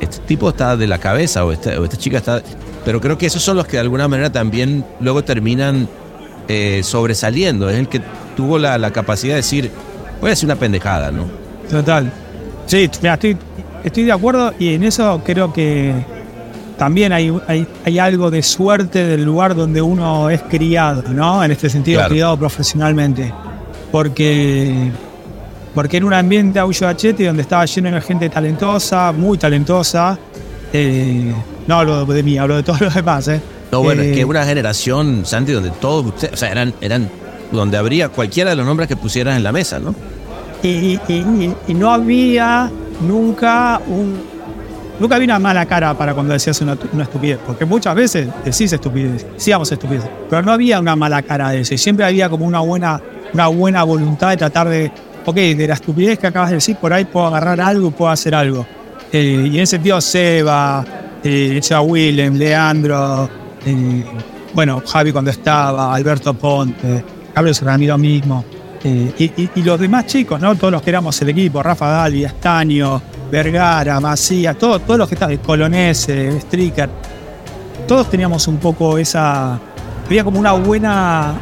Speaker 7: este tipo está de la cabeza o esta, o esta chica está... Pero creo que esos son los que de alguna manera también luego terminan eh, sobresaliendo. Es el que tuvo la, la capacidad de decir, voy a hacer una pendejada, ¿no?
Speaker 5: Total. Sí, mira, estoy, estoy de acuerdo y en eso creo que también hay, hay, hay algo de suerte del lugar donde uno es criado, ¿no? En este sentido,
Speaker 7: Claro.
Speaker 5: criado profesionalmente. Porque, porque en un ambiente Aullo Bachete donde estaba lleno de gente talentosa, muy talentosa, eh, no hablo de mí, hablo de todos los demás, ¿eh?
Speaker 7: No, bueno,
Speaker 5: Eh,
Speaker 7: es que una generación, Santi, donde todos ustedes, o sea, eran, eran, donde habría cualquiera de los nombres que pusieras en la mesa, ¿no?
Speaker 5: y, y- y- y no había nunca un nunca había una mala cara para cuando decías una, estupidez porque muchas veces decís estupidez decíamos estupidez pero no había una mala cara de eso y siempre había como una buena una buena voluntad de tratar de ok de la estupidez que acabas de decir por ahí puedo agarrar algo puedo hacer algo. Eh, y en ese sentido Seba eh, Seba Willem, Leandro, eh, bueno, Javi cuando estaba, Alberto Ponte, Carlos Ramiro mismo, eh, y, los demás chicos, ¿no? Todos los que éramos el equipo, Rafa Dalvi, Estaño, Vergara, Macías, todos, todos los que estaban, Colonese, Stricker, todos teníamos un poco esa. Había como una buena.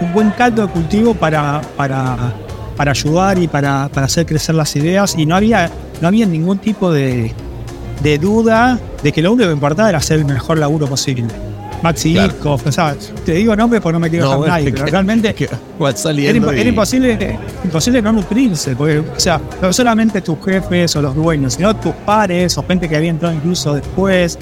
Speaker 5: un buen caldo de cultivo para, para, para ayudar y para, para hacer crecer las ideas. Y no había, no había ningún tipo de, de duda de que lo único que importaba era hacer el mejor laburo posible. Maxi
Speaker 7: Claro.
Speaker 5: Iskov, o sea, te digo nombre porque no me quiero dejar nadie, pero realmente *laughs*
Speaker 7: que
Speaker 5: era, imposible, imposible no nutrirse, porque, o sea, no solamente tus jefes o los dueños, sino tus pares o gente que había entrado incluso después.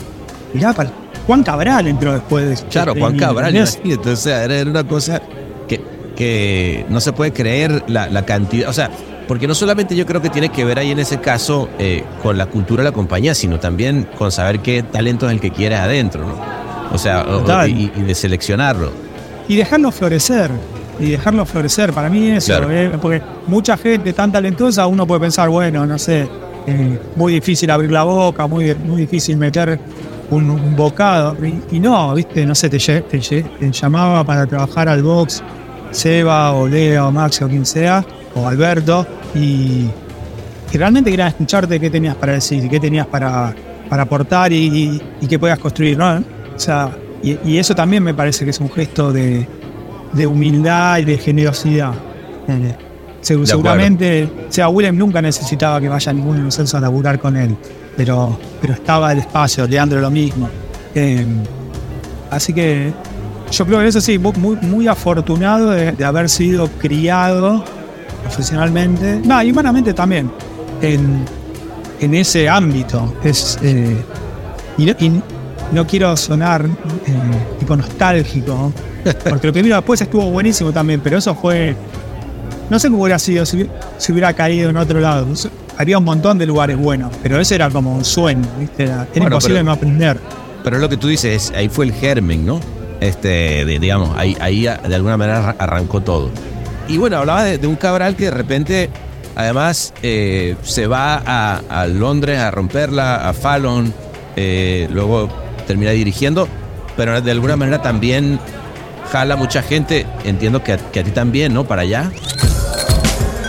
Speaker 5: Mirá, para- Juan Cabral entró después de
Speaker 7: Claro,
Speaker 5: de
Speaker 7: Juan Cabral, o sea, era era una cosa que, que no se puede creer la, la cantidad, o sea, porque no solamente yo creo que tiene que ver ahí en ese caso eh, con la cultura de la compañía, sino también con saber qué talento es el que quieres adentro, ¿no? O sea, o- y, y de seleccionarlo.
Speaker 5: y dejarlo florecer. Y dejarlo florecer, para mí eso,
Speaker 7: Claro.
Speaker 5: eh, porque mucha gente tan talentosa, uno puede pensar, bueno, no sé, eh, muy difícil abrir la boca, muy, muy difícil meter un, un bocado. Y, y no, viste, no sé, te, te te llamaba para trabajar al box Seba o Leo o Maxi o quien sea, o Alberto, y, y realmente querían escucharte qué tenías para decir, qué tenías para, para aportar y, y, y qué podías construir, ¿no? O sea, y, y eso también me parece que es un gesto de, de humildad y de generosidad. Eh, se- seguramente, o sea, Willem nunca necesitaba que vaya ningún incenso a laburar con él, pero, pero estaba el espacio, Leandro lo mismo. Eh, así que yo creo que eso sí, mu- muy, muy afortunado de, de haber sido criado profesionalmente, no, y humanamente también, en, en ese ámbito. Es, eh, y, y no quiero sonar eh, tipo nostálgico, porque lo que vino después estuvo buenísimo también, pero eso fue. No sé cómo hubiera sido si, si hubiera caído en otro lado. Había un montón de lugares buenos, pero ese era como un sueño, ¿viste? Era,
Speaker 7: Bueno,
Speaker 5: imposible
Speaker 7: pero-
Speaker 5: no aprender.
Speaker 7: Pero es lo que tú dices, ahí fue el germen, ¿no? Este, de- digamos, ahí, de alguna manera arra- arrancó todo. Y bueno, hablaba de, de un Cabral que de repente, además, eh, se va a, a Londres a romperla, a Fallon, eh, luego termina dirigiendo, pero de alguna manera también jala mucha gente, entiendo que a, que a ti también, ¿no? Para allá.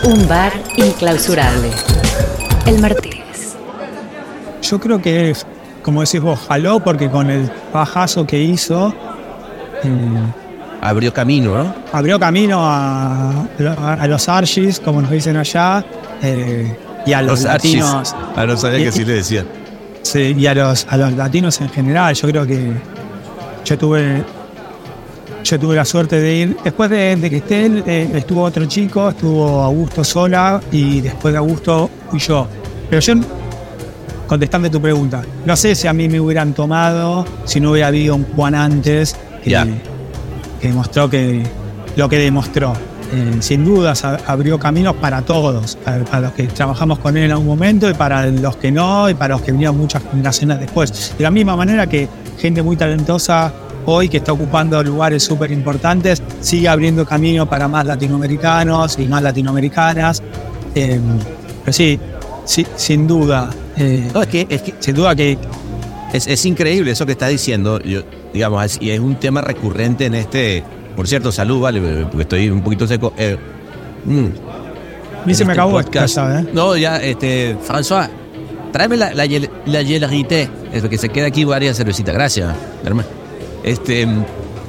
Speaker 1: Un bar inclausurable. El Martínez.
Speaker 5: Yo creo que, es, como decís vos, jaló porque con el bajazo que hizo, eh,
Speaker 7: Abrió camino, ¿no?
Speaker 5: abrió camino a, a los Archis, como nos dicen allá, eh, y a los,
Speaker 7: Archis.
Speaker 5: latinos.
Speaker 7: Ah, no sabía que sí le decían.
Speaker 5: Sí, y a los, a los latinos en general, yo creo que yo tuve yo tuve la suerte de ir. Después de, de que esté él, eh, estuvo otro chico, estuvo Augusto sola y después de Augusto fui yo. Pero yo, contestando tu pregunta, no sé si a mí me hubieran tomado si no hubiera habido un Juan antes que, que demostró que lo que demostró. Eh, sin dudas a- abrió caminos para todos, para, para los que trabajamos con él en algún momento y para los que no, y para los que vinieron muchas generaciones después. De la misma manera que gente muy talentosa hoy que está ocupando lugares súper importantes, sigue abriendo camino para más latinoamericanos y más latinoamericanas. Eh, pero sí, sí, sin duda. eh,
Speaker 7: No, es que, es que
Speaker 5: sin duda que
Speaker 7: Es, es increíble eso que está diciendo. Yo, digamos, es- y es un tema recurrente en este. Por cierto, salud, vale, porque estoy un poquito seco. Eh, mm,
Speaker 5: mí se me
Speaker 7: este
Speaker 5: acabó
Speaker 7: podcast.
Speaker 5: esta, ¿eh?
Speaker 7: No, ya, este. François, tráeme la, la, la. Es que se queda aquí varias cervecitas. Gracias, hermano. Este.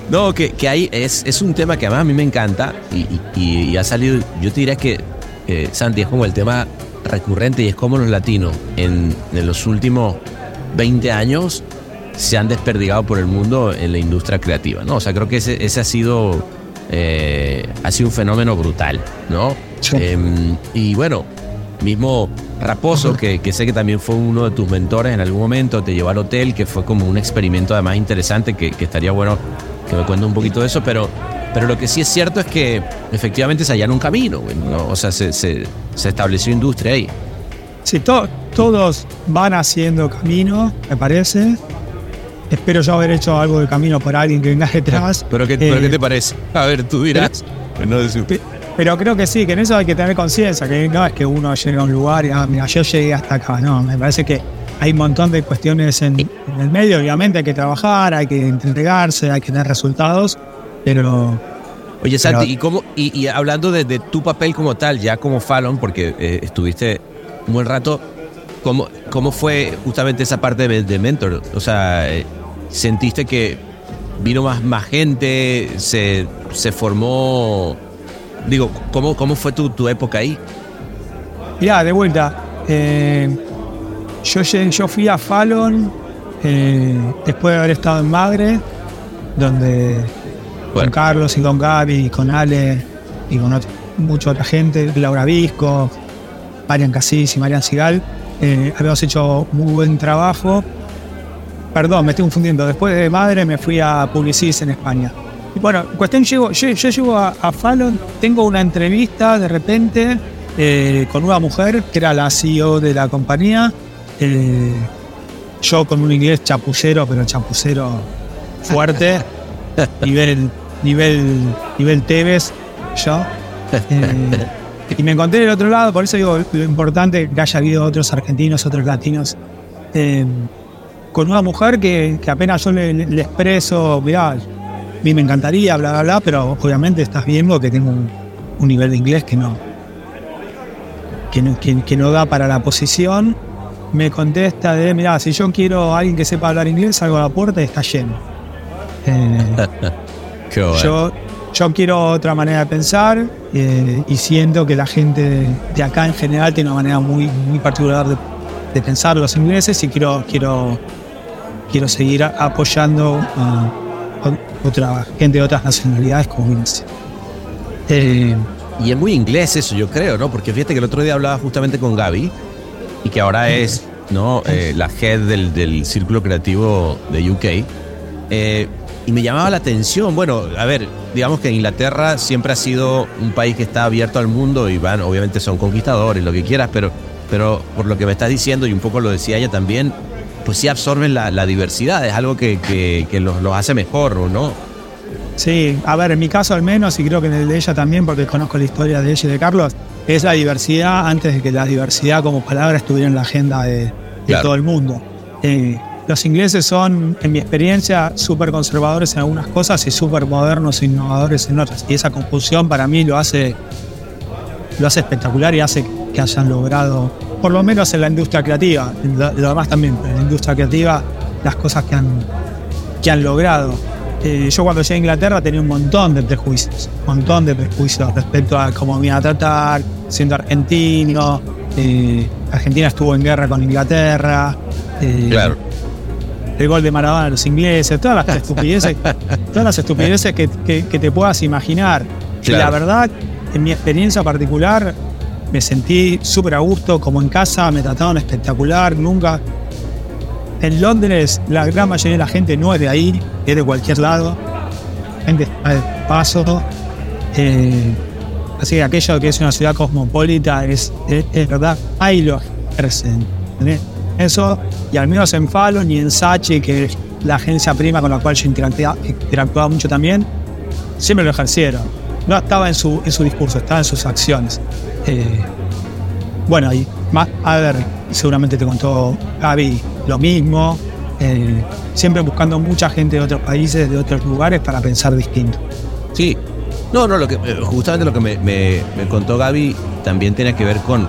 Speaker 7: No, que, que ahí es, es un tema que además a mí me encanta y, y- y- y ha salido. Yo te diría que, eh, Santi, es como el tema recurrente y es como los latinos en, en los últimos 20 años se han desperdigado por el mundo en la industria creativa, ¿no? O sea, creo que ese, ese ha sido eh, ha sido un fenómeno brutal, ¿no?
Speaker 5: Sí.
Speaker 7: Em, y bueno, mismo Raposo, que, que sé que también fue uno de tus mentores en algún momento, te llevó al hotel, que fue como un experimento además interesante, que, que estaría bueno que me cuente un poquito de eso, pero, pero lo que sí es cierto es que efectivamente se hallaron un camino. O sea, se, se, se estableció industria ahí.
Speaker 5: Sí, to- todos van haciendo camino, me parece. Espero yo haber hecho algo de camino por alguien que venga detrás.
Speaker 7: ¿Pero qué,
Speaker 5: Eh,
Speaker 7: pero qué te parece? A ver, tú dirás. No decir-
Speaker 5: pe- Pero creo que sí, que en eso hay que tener conciencia, que no es que uno llegue a un lugar y, ah, mira, yo llegué hasta acá. No, me parece que hay un montón de cuestiones en, en el medio, obviamente hay que trabajar, hay que entregarse, hay que tener resultados, pero
Speaker 7: Oye, Santi,
Speaker 5: Pero-
Speaker 7: y, cómo, y, y hablando de, de tu papel como tal, ya como Fallon, porque eh, estuviste un buen rato, ¿cómo, ¿cómo fue justamente esa parte de, de mentor? O sea, eh, ¿sentiste que vino más, más gente? Se, ¿Se formó? Digo, ¿cómo, cómo fue tu, tu época ahí?
Speaker 5: Mirá, de vuelta. eh, yo, yo fui a Fallon eh, después de haber estado en Magre, donde
Speaker 7: Bueno.
Speaker 5: con Carlos y con Gaby y con Ale y con ot- mucha otra gente, Laura Visco, Marian Casís y Marian Sigal, eh, habíamos hecho muy buen trabajo. Perdón, me estoy confundiendo. Después de Madre me fui a Publicis en España. Y bueno, cuestión, llego, yo, yo llego a, a Fallon, tengo una entrevista de repente eh, con una mujer que era la CEO de la compañía. eh, yo con un inglés chapucero, pero chapucero fuerte, *laughs* nivel, nivel, nivel Tevez, yo. Eh, y me encontré del otro lado, por eso digo, lo importante que haya habido otros argentinos, otros latinos. Con una mujer que, que apenas yo le, le expreso, mirá, a mí me encantaría, bla, bla, bla, pero obviamente estás viendo que tengo un, un nivel de inglés que no, que no, que, que no da para la posición. Me contesta de, mirá, si yo quiero a alguien que sepa hablar inglés, salgo a la puerta y está lleno. *laughs* Eh, yo, yo quiero otra manera de pensar eh, y siento que la gente de, de acá en general tiene una manera muy, muy particular de, de pensar los ingleses y quiero, quiero, quiero seguir apoyando a, a otra gente de otras nacionalidades como Vince. Eh,
Speaker 7: Y es muy inglés eso, yo creo, ¿no? Porque fíjate que el otro día hablaba justamente con Gaby y que ahora es ¿no? Eh, la head del, del círculo creativo de UK. Eh, y me llamaba la atención, bueno, a ver, digamos que Inglaterra siempre ha sido un país que está abierto al mundo y van, obviamente son conquistadores, lo que quieras, pero, pero por lo que me estás diciendo y un poco lo decía ella también, pues sí absorben la, la diversidad, es algo que, que, que los, los hace mejor, ¿no?
Speaker 5: Sí, a ver, en mi caso al menos, y creo que en el de ella también, porque conozco la historia de ella y de Carlos, es la diversidad antes de que la diversidad como palabra estuviera en la agenda de, de
Speaker 7: Claro.
Speaker 5: todo el mundo. Eh, los ingleses son, en mi experiencia, súper conservadores en algunas cosas y súper modernos e innovadores en otras. Y esa confusión para mí lo hace, lo hace espectacular y hace que hayan logrado, por lo menos en la industria creativa, lo, lo demás también, pero en la industria creativa, las cosas que han, que han logrado. Eh, yo cuando llegué a Inglaterra tenía un montón de prejuicios, un montón de prejuicios respecto a cómo me iban a tratar, siendo argentino. eh, Argentina estuvo en guerra con Inglaterra. eh,
Speaker 7: Claro.
Speaker 5: El gol de Maradona a los ingleses, todas las estupideces, todas las estupideces que, que- que te puedas imaginar. Y
Speaker 7: Claro.
Speaker 5: la verdad, en mi experiencia particular, me sentí súper a gusto, como en casa, me trataron espectacular, nunca, en Londres, la gran mayoría de la gente no es de ahí, es de cualquier lado. La gente está de paso. Eh, así que aquello que es una ciudad cosmopolita es, es, es verdad. Ahí lo ejercen. Eso, y al menos en Fallon y en Sachi, que es la agencia prima con la cual yo interactua- interactuaba mucho también, siempre lo ejercieron. No estaba en su, en su discurso, estaba en sus acciones. Eh, bueno, y más, a ver, seguramente te contó Gaby lo mismo. eh, siempre buscando mucha gente de otros países, de otros lugares para pensar distinto.
Speaker 7: Sí. No, no, lo que, eh, justamente lo que me, me- me contó Gaby también tiene que ver con,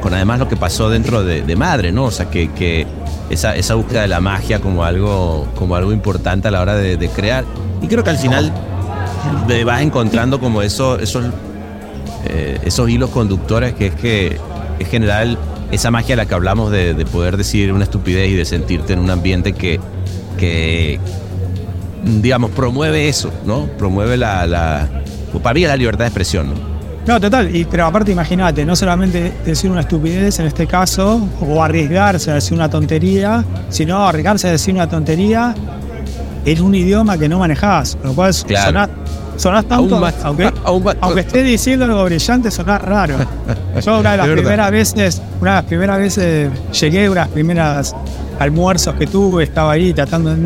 Speaker 7: con además lo que pasó dentro de, de Madre, ¿no? O sea, que, que esa, esa búsqueda de la magia como algo, como algo importante a la hora de, de crear. Y creo que al final te vas encontrando como eso, esos, eh, esos hilos conductores que es que es general esa magia a la que hablamos de, de poder decir una estupidez y de sentirte en un ambiente que, que digamos, promueve eso, ¿no? Promueve la, la para mí la libertad de expresión, ¿no?
Speaker 5: No, total, y, pero aparte imagínate, no solamente decir una estupidez en este caso, o arriesgarse a decir una tontería, sino arriesgarse a decir una tontería en un idioma que no manejás, lo cual
Speaker 7: Claro.
Speaker 5: sonás, sonás tanto,
Speaker 7: Aún más-
Speaker 5: aunque,
Speaker 7: aún más-
Speaker 5: aunque estés diciendo algo brillante, sonás raro. *laughs* Yo una de las primeras veces, una de las primeras veces llegué, unas primeras almuerzos que tuve, estaba ahí tratando de,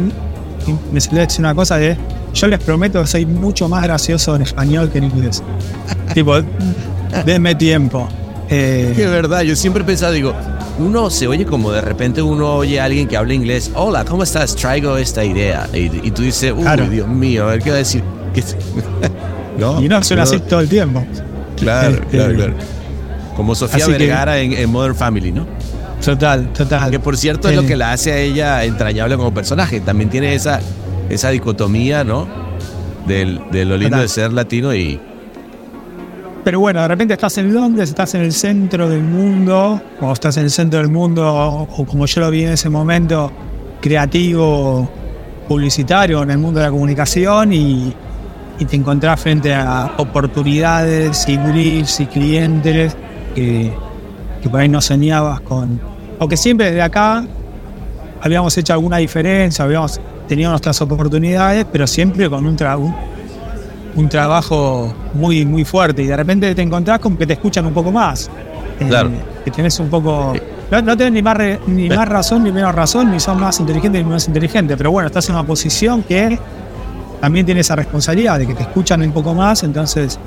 Speaker 5: me salió decir una cosa de yo les prometo que soy mucho más gracioso en español que en inglés. *laughs* tipo, denme tiempo. Eh,
Speaker 7: Es verdad, yo siempre he pensado, digo, uno se oye como de repente uno oye a alguien que habla inglés, hola, ¿cómo estás? Traigo esta idea. Y, tú dices, uy, Dios mío, a ver qué va a decir. *laughs*
Speaker 5: no, y no suena así todo el tiempo.
Speaker 7: Claro, este, *laughs* claro, claro. Como Sofía Vergara en, Modern Family, ¿no?
Speaker 5: Total, total.
Speaker 7: Que por cierto es lo que la hace a ella entrañable como personaje. También tiene esa, esa dicotomía, ¿no? Del, de lo lindo de ser latino y,
Speaker 5: pero bueno, de repente estás en Londres, estás en el centro del mundo, o estás en el centro del mundo, o, como yo lo vi en ese momento, creativo, publicitario, en el mundo de la comunicación, y, te encontrás frente a oportunidades y briefs y clientes que, por ahí no soñabas con. O que siempre desde acá habíamos hecho alguna diferencia, habíamos tenido nuestras oportunidades, pero siempre con un, trabajo un trabajo muy, muy fuerte y de repente te encontrás con que te escuchan un poco más.
Speaker 7: Eh, claro.
Speaker 5: que tenés un poco. No, no tenés ni más, ni más razón ni menos razón, ni son más inteligentes ni menos inteligentes, pero bueno, estás en una posición que también tiene esa responsabilidad de que te escuchan un poco más, entonces,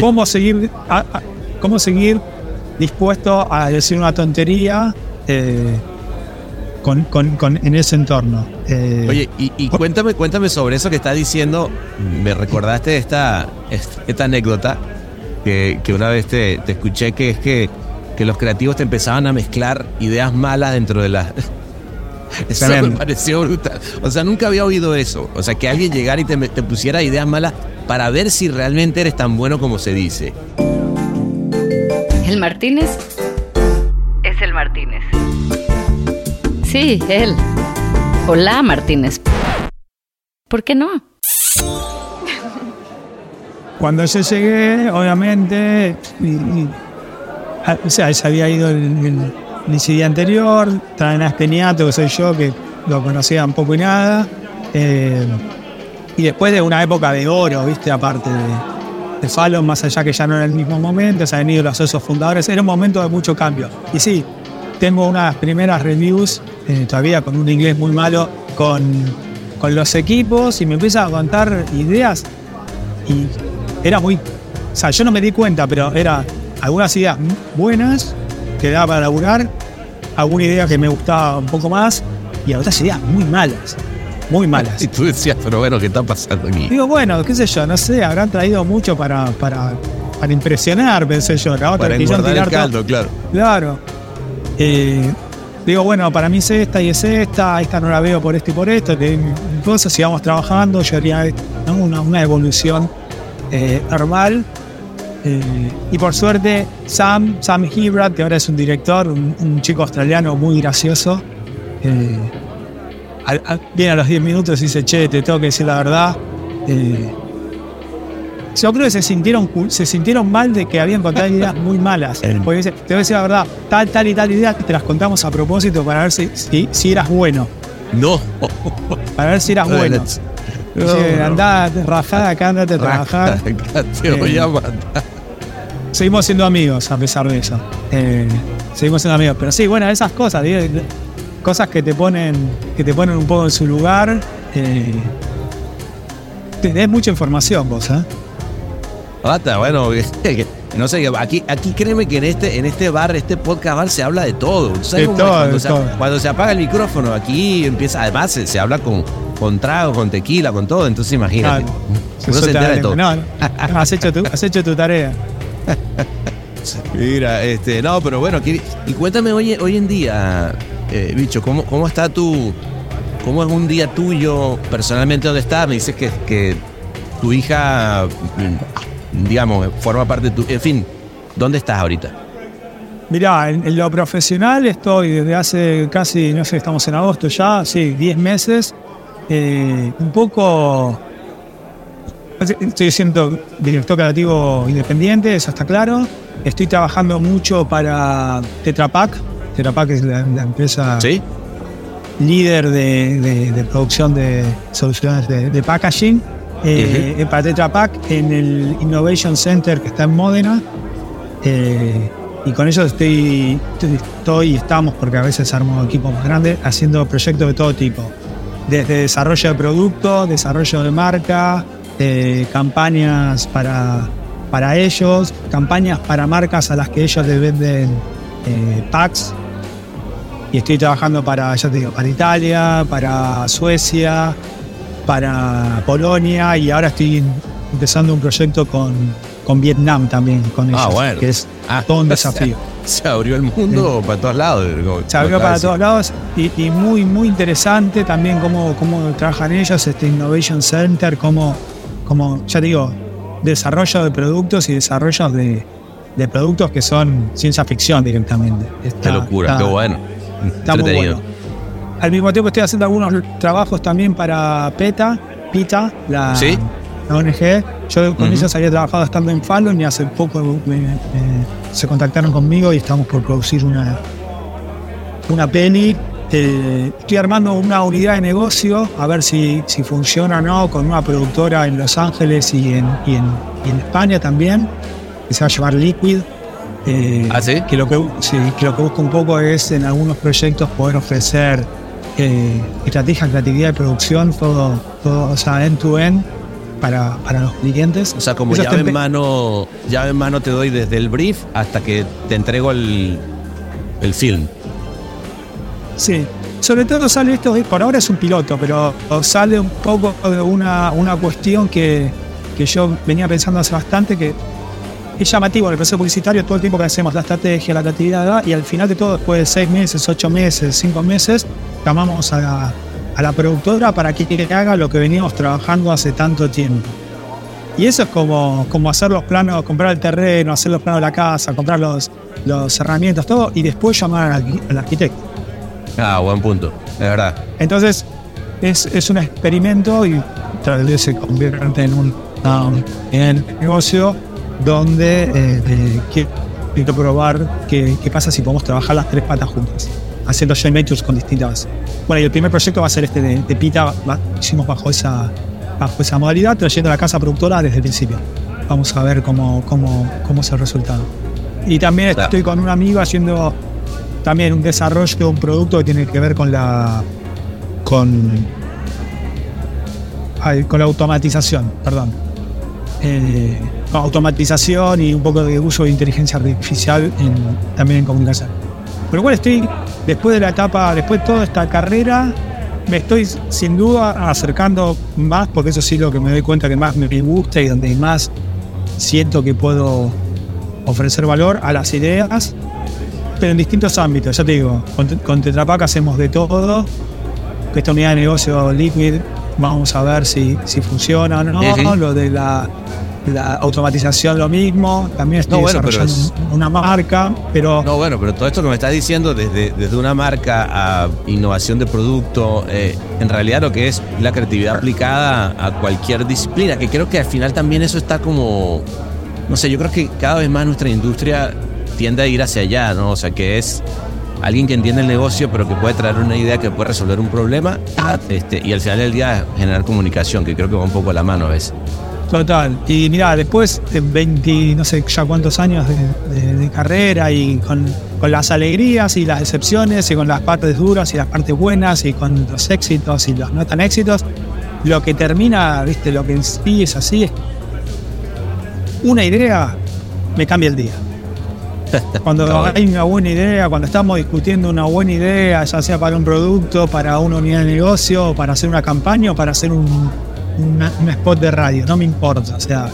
Speaker 5: ¿cómo seguir, ¿cómo seguir dispuesto a decir una tontería? Eh, con, con, en ese entorno.
Speaker 7: Eh, Oye, y, cuéntame, cuéntame sobre eso que estás diciendo. Me recordaste esta, esta anécdota que, una vez te, te, escuché que es que, que los creativos te empezaban a mezclar ideas malas dentro de las... *laughs* Eso me pareció brutal. O sea, nunca había oído eso. O sea, que alguien llegara y te, te pusiera ideas malas para ver si realmente eres tan bueno como se dice.
Speaker 1: El Martínez Sí, él. Hola, Martínez. ¿Por qué no?
Speaker 5: Cuando yo llegué, obviamente, o sea, se había ido el, el, anterior, traen a este niato que soy yo, que lo conocía un poco y nada. Eh, y después de una época de oro, ¿viste? Aparte de, de Fallon, más allá que ya no era el mismo momento, se han venido los socios fundadores, era un momento de mucho cambio. Y sí, tengo unas primeras reviews, eh, todavía con un inglés muy malo, con, con los equipos y me empieza a contar ideas y era muy... O sea, yo no me di cuenta, pero era algunas ideas buenas que daba para laburar, alguna idea que me gustaba un poco más y otras ideas muy malas. Muy malas. *laughs*
Speaker 7: Y tú decías, pero bueno, ¿qué está pasando aquí?
Speaker 5: Digo, bueno, qué sé yo, no sé, habrán traído mucho para, para, para impresionar, pensé yo.
Speaker 7: La otra para engordar el caldo, claro.
Speaker 5: Claro. Eh, digo, bueno, para mí es esta y es esta, esta no la veo por esto y por esto. Entonces, si vamos trabajando, yo haría una, evolución eh, normal. Eh, y por suerte, Sam, Sam Hebrad, que ahora es un director, un, chico australiano muy gracioso, viene a los 10 minutos y dice, che, te tengo que decir la verdad yo creo que se sintieron, se sintieron mal de que habían contado ideas muy malas. Porque te voy a decir la verdad, tal, tal y tal idea te las contamos a propósito para ver si, si, eras bueno.
Speaker 7: No.
Speaker 5: Para ver si eras bueno. No, andá, rajada acá, andate a trabajar.
Speaker 7: Te voy a
Speaker 5: Seguimos siendo amigos a pesar de eso. Eh, seguimos siendo amigos. Pero sí, bueno, esas cosas, cosas que te ponen, que te ponen un poco en su lugar. Eh, tenés mucha información vos, ¿eh?
Speaker 7: Basta, bueno, *laughs* no sé, aquí, aquí créeme que en este, en este bar, este podcast bar, se habla de todo.
Speaker 5: De todo,
Speaker 7: cuando,
Speaker 5: de
Speaker 7: se,
Speaker 5: todo.
Speaker 7: cuando se apaga el micrófono, aquí empieza, además se, habla con, con trago, con tequila, con todo, entonces imagínate. *laughs*
Speaker 5: Uno se entera de todo. No, *laughs* has, hecho tu, has hecho tu tarea.
Speaker 7: Mira, este, no, pero bueno, y cuéntame hoy, hoy en día, eh, bicho, ¿cómo, ¿cómo está tu, cómo es un día tuyo personalmente dónde estás? Me dices que, que tu hija digamos, forma parte de tu... En fin, ¿dónde estás ahorita?
Speaker 5: Mirá, en, lo profesional estoy desde hace casi, no sé, estamos en agosto ya, sí, 10 meses. Eh, un poco... Estoy siendo director creativo independiente, eso está claro. Estoy trabajando mucho para Tetra Pak. Tetra Pak es la, empresa líder de, producción de soluciones de packaging eh, para Tetra Pak en el Innovation Center que está en Módena. Eh, y con ellos estoy, estoy y estamos, porque a veces armo equipos más grandes, haciendo proyectos de todo tipo. Desde desarrollo de producto, desarrollo de marca, eh, campañas para, para ellos, campañas para marcas a las que ellos les venden packs y estoy trabajando para, ya te digo, para Italia, para Suecia, para Polonia y ahora estoy empezando un proyecto con, con Vietnam también, con ellos,
Speaker 7: Ah, bueno.
Speaker 5: que es
Speaker 7: Ah,
Speaker 5: todo un *laughs* desafío.
Speaker 7: Se abrió el mundo para todos lados.
Speaker 5: Se abrió para todos lados y, y muy, muy interesante también cómo, cómo trabajan ellos, este Innovation Center, cómo, cómo, ya te digo, desarrollo de productos y desarrollo de, de productos que son ciencia ficción directamente.
Speaker 7: Qué locura,
Speaker 5: está-
Speaker 7: qué bueno.
Speaker 5: Está muy bueno. Al mismo tiempo estoy haciendo algunos trabajos también para PETA, PITA, la,
Speaker 7: ¿Sí?
Speaker 5: la ONG. Yo con
Speaker 7: Ujú.
Speaker 5: ellos había trabajado estando en Fallon y hace poco me- me- se contactaron conmigo y estamos por producir una, una peli. Eh, estoy armando una unidad de negocio a ver si, si funciona o no con una productora en Los Ángeles y en, y en, y en España también, que se va a llamar Liquid. Eh,
Speaker 7: ¿Ah, sí?
Speaker 5: que lo que, sí, que lo que busco un poco es en algunos proyectos poder ofrecer eh, estrategia, creatividad de producción, todo, todo o sea, end to end para, para los clientes.
Speaker 7: O sea, como
Speaker 5: Eso
Speaker 7: llave en mano, llave en mano te doy desde el brief hasta que te entrego el, el film.
Speaker 5: Sí, sobre todo sale esto, por ahora es un piloto, pero sale un poco de una, una cuestión que, que yo venía pensando hace bastante, que es llamativo en el proceso publicitario todo el tiempo que hacemos la estrategia, la creatividad, y al final de todo, después de seis meses, ocho meses, cinco meses, llamamos a la, a la productora para que que haga lo que veníamos trabajando hace tanto tiempo. Y eso es como, como hacer los planos, comprar el terreno, hacer los planos de la casa, comprar los, los herramientas, todo, y después llamar al, arqui- al arquitecto.
Speaker 7: Ah, buen punto, es verdad.
Speaker 5: Entonces, es, es un experimento y tal vez se convierte en un, um, en negocio donde eh, quiero, quiero probar qué, qué pasa si podemos trabajar las tres patas juntas, haciendo joint ventures con distintas. Bueno, y el primer proyecto va a ser este de, de Pita, va- hicimos bajo esa, bajo esa modalidad, trayendo a la casa productora desde el principio. Vamos a ver cómo, cómo, cómo es el resultado. Y también
Speaker 7: Claro.
Speaker 5: estoy con un amigo haciendo también un desarrollo de un producto que tiene que ver con la con ay, con la automatización, perdón. Eh, automatización y un poco de uso de inteligencia artificial en- también en comunicación. Por lo cual estoy, después de la etapa, después de toda esta carrera, me estoy sin duda acercando más, porque eso sí lo que me doy cuenta que más me gusta y donde más siento que puedo ofrecer valor a las ideas, pero en distintos ámbitos. Ya te digo, con, con Tetra Pak hacemos de todo. Esta unidad de negocio Liquid, vamos a ver si, si funciona o no. Lo de la, la automatización, lo mismo. También estoy
Speaker 7: No, bueno, pero
Speaker 5: desarrollando una marca, pero
Speaker 7: No, bueno, pero todo esto que me estás diciendo, desde, desde una marca a innovación de producto, eh, en realidad lo que es la creatividad aplicada a cualquier disciplina, que creo que al final también eso está como, no sé, yo creo que cada vez más nuestra industria tiende a ir hacia allá, ¿no? O sea, que es alguien que entiende el negocio, pero que puede traer una idea que puede resolver un problema, este, y al final del día generar comunicación, que creo que va un poco a la mano a veces.
Speaker 5: Total. Y mira, después de 20, no sé ya cuántos años de, de- de carrera y con, con las alegrías y las decepciones y con las partes duras y las partes buenas y con los éxitos y los no tan éxitos, lo que termina, viste, lo que en sí es así es una idea me cambia el día. *laughs* Cuando hay una buena idea, cuando estamos discutiendo una buena idea, ya sea para un producto, para una unidad de negocio, para hacer una campaña o para hacer un, una- un spot de radio, no me importa. O sea,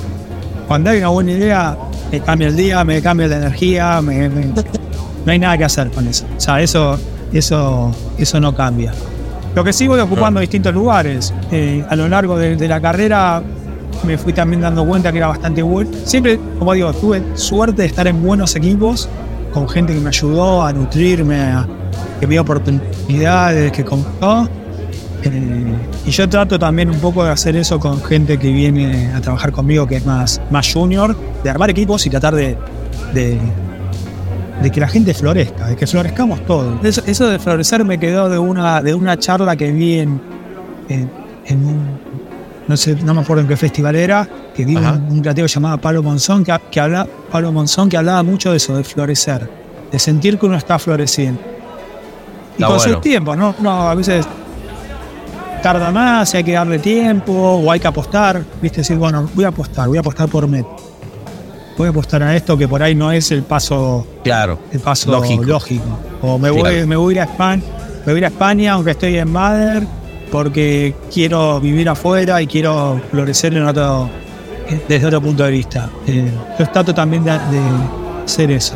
Speaker 5: cuando hay una buena idea, me cambia el día, me cambia la energía, me- me- no hay nada que hacer con eso. O sea, eso, eso, eso no cambia. Lo que sí voy ocupando distintos lugares. Eh, a lo largo de, de la carrera me fui también dando cuenta que era bastante bueno. Siempre, como digo, tuve suerte de estar en buenos equipos, con gente que me ayudó a nutrirme, a- que me dio oportunidades, que compró. Y yo trato también un poco de hacer eso con gente que viene a trabajar conmigo, que es más, más junior, de armar equipos y tratar de, de, de que la gente florezca, de que florezcamos todos. Eso, eso de florecer me quedó de una, de una charla que vi en, en, en un, no sé, no me acuerdo en qué festival era, que vi un,
Speaker 7: Ajá.
Speaker 5: un creativo llamado Pablo Monzón, que, que habla, Pablo Monzón, que hablaba mucho de eso, de florecer, de sentir que uno está floreciendo. Y
Speaker 7: Está
Speaker 5: con
Speaker 7: bueno.
Speaker 5: sus tiempos, ¿no? No, a veces tarda más, hay que darle tiempo, o hay que apostar, viste, decir, bueno, voy a apostar, voy a apostar por Met. voy a apostar a esto que por ahí no es el paso,
Speaker 7: Claro.
Speaker 5: el paso
Speaker 7: Lógico.
Speaker 5: lógico. O me voy,
Speaker 7: Claro.
Speaker 5: me voy a ir a España, me voy a ir a España aunque estoy en Mader, porque quiero vivir afuera y quiero florecer en otro, desde otro punto de vista. Eh, yo trato también de, de hacer eso.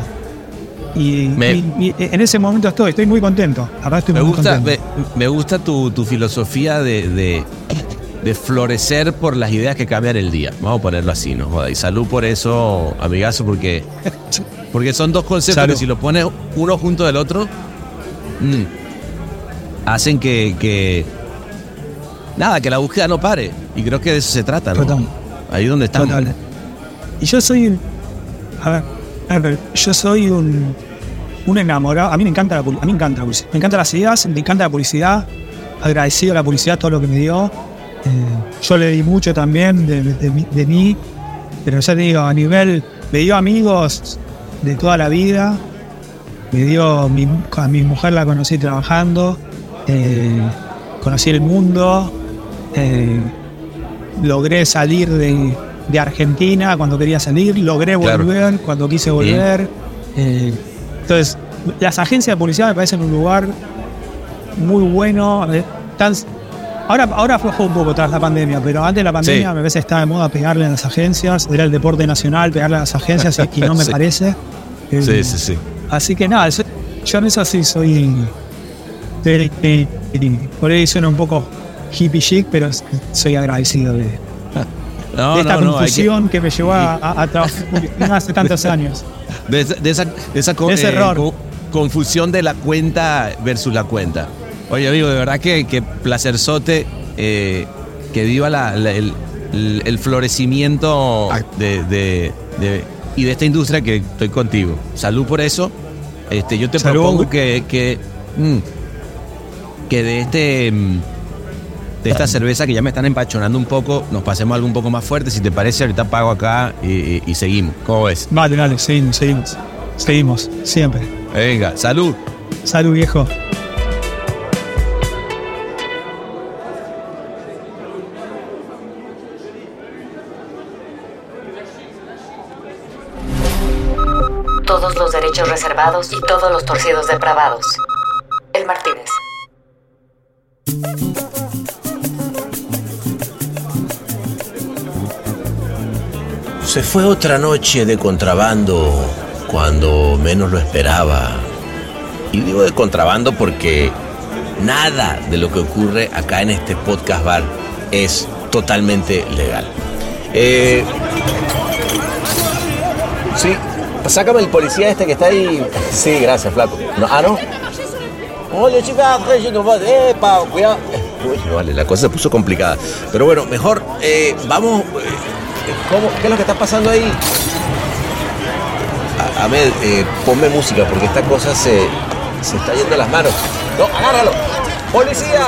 Speaker 5: Y,
Speaker 7: Me-
Speaker 5: en ese momento estoy, estoy muy contento. La verdad estoy
Speaker 7: Me
Speaker 5: muy
Speaker 7: gusta,
Speaker 5: contento.
Speaker 7: me, me gusta tu, tu filosofía de, de, de florecer por las ideas que cambian el día. Vamos a ponerlo así, ¿no? Joda, Y salud por eso, amigazo, porque, porque son dos conceptos
Speaker 5: Salud.
Speaker 7: que si los pones uno junto del otro, mm, hacen que, que- Nada, que la búsqueda no pare. Y creo que de eso se trata, ¿no?
Speaker 5: Total.
Speaker 7: Ahí donde estamos.
Speaker 5: Total. Y yo soy. A ver, yo soy un, un enamorado. A mí me encanta la, pu- a mí me encanta la publicidad. Me encantan las ideas, me encanta la publicidad. Agradecido a la publicidad todo lo que me dio. Eh, yo le di mucho también de, de mí- de mí. Pero ya te digo, a nivel. Me dio amigos de toda la vida. Me dio. Mi, a mi mujer la conocí trabajando. eh, conocí el mundo. eh, logré salir de, de Argentina cuando quería salir, logré
Speaker 7: Claro.
Speaker 5: volver cuando quise volver. Eh, entonces, las agencias de publicidad me parecen un lugar muy bueno. eh, tan- ahora, ahora aflojó un poco tras la pandemia, pero antes de la pandemia
Speaker 7: Sí.
Speaker 5: me parece que estaba de moda pegarle a las agencias, era el deporte nacional, pegarle a las agencias y, y no me *laughs*
Speaker 7: Sí.
Speaker 5: parece. Eh,
Speaker 7: Sí, sí, sí.
Speaker 5: Así que nada, yo, yo en eso sí soy. por ahí suena un poco hippie chic, pero soy agradecido de,
Speaker 7: No,
Speaker 5: de esta
Speaker 7: no, no, hay que-
Speaker 5: confusión que, me llevó a, a- a trabajar hace *laughs* tantos años.
Speaker 7: De esa, de esa, de esa co-
Speaker 5: Ese
Speaker 7: eh,
Speaker 5: error.
Speaker 7: co- confusión de la cuenta versus la cuenta. Oye, amigo, de verdad que, que placerzote, eh, que viva la- la- el, el- el florecimiento de, de- de- y de esta industria que estoy contigo. Salud por eso. Este, yo te
Speaker 5: Salud.
Speaker 7: propongo que, que, mm, que de este mm, de esta cerveza que ya me están empachonando un poco, nos pasemos algo un poco más fuerte. Si te parece, ahorita pago acá y, y- y seguimos. ¿Cómo ves?
Speaker 5: Vale, dale, seguimos, seguimos. Seguimos, siempre.
Speaker 7: Venga, salud.
Speaker 5: Salud, viejo.
Speaker 1: Todos los derechos reservados y todos los torcidos depravados. El Martínez.
Speaker 4: Se fue otra noche de contrabando cuando menos lo esperaba. Y digo de contrabando porque nada de lo que ocurre acá en este podcast bar es totalmente legal. Eh, sí, sácame el policía este que está ahí. Sí, gracias, flaco. Ah, no. Oye, chica, epa, cuidado. Uy, vale, la cosa se puso complicada. Pero bueno, mejor eh, vamos. Eh. ¿Qué es lo que está pasando ahí? A, Ahmed, eh, ponme música porque esta cosa se, se está yendo de las manos. No, agárralo. ¡Policía!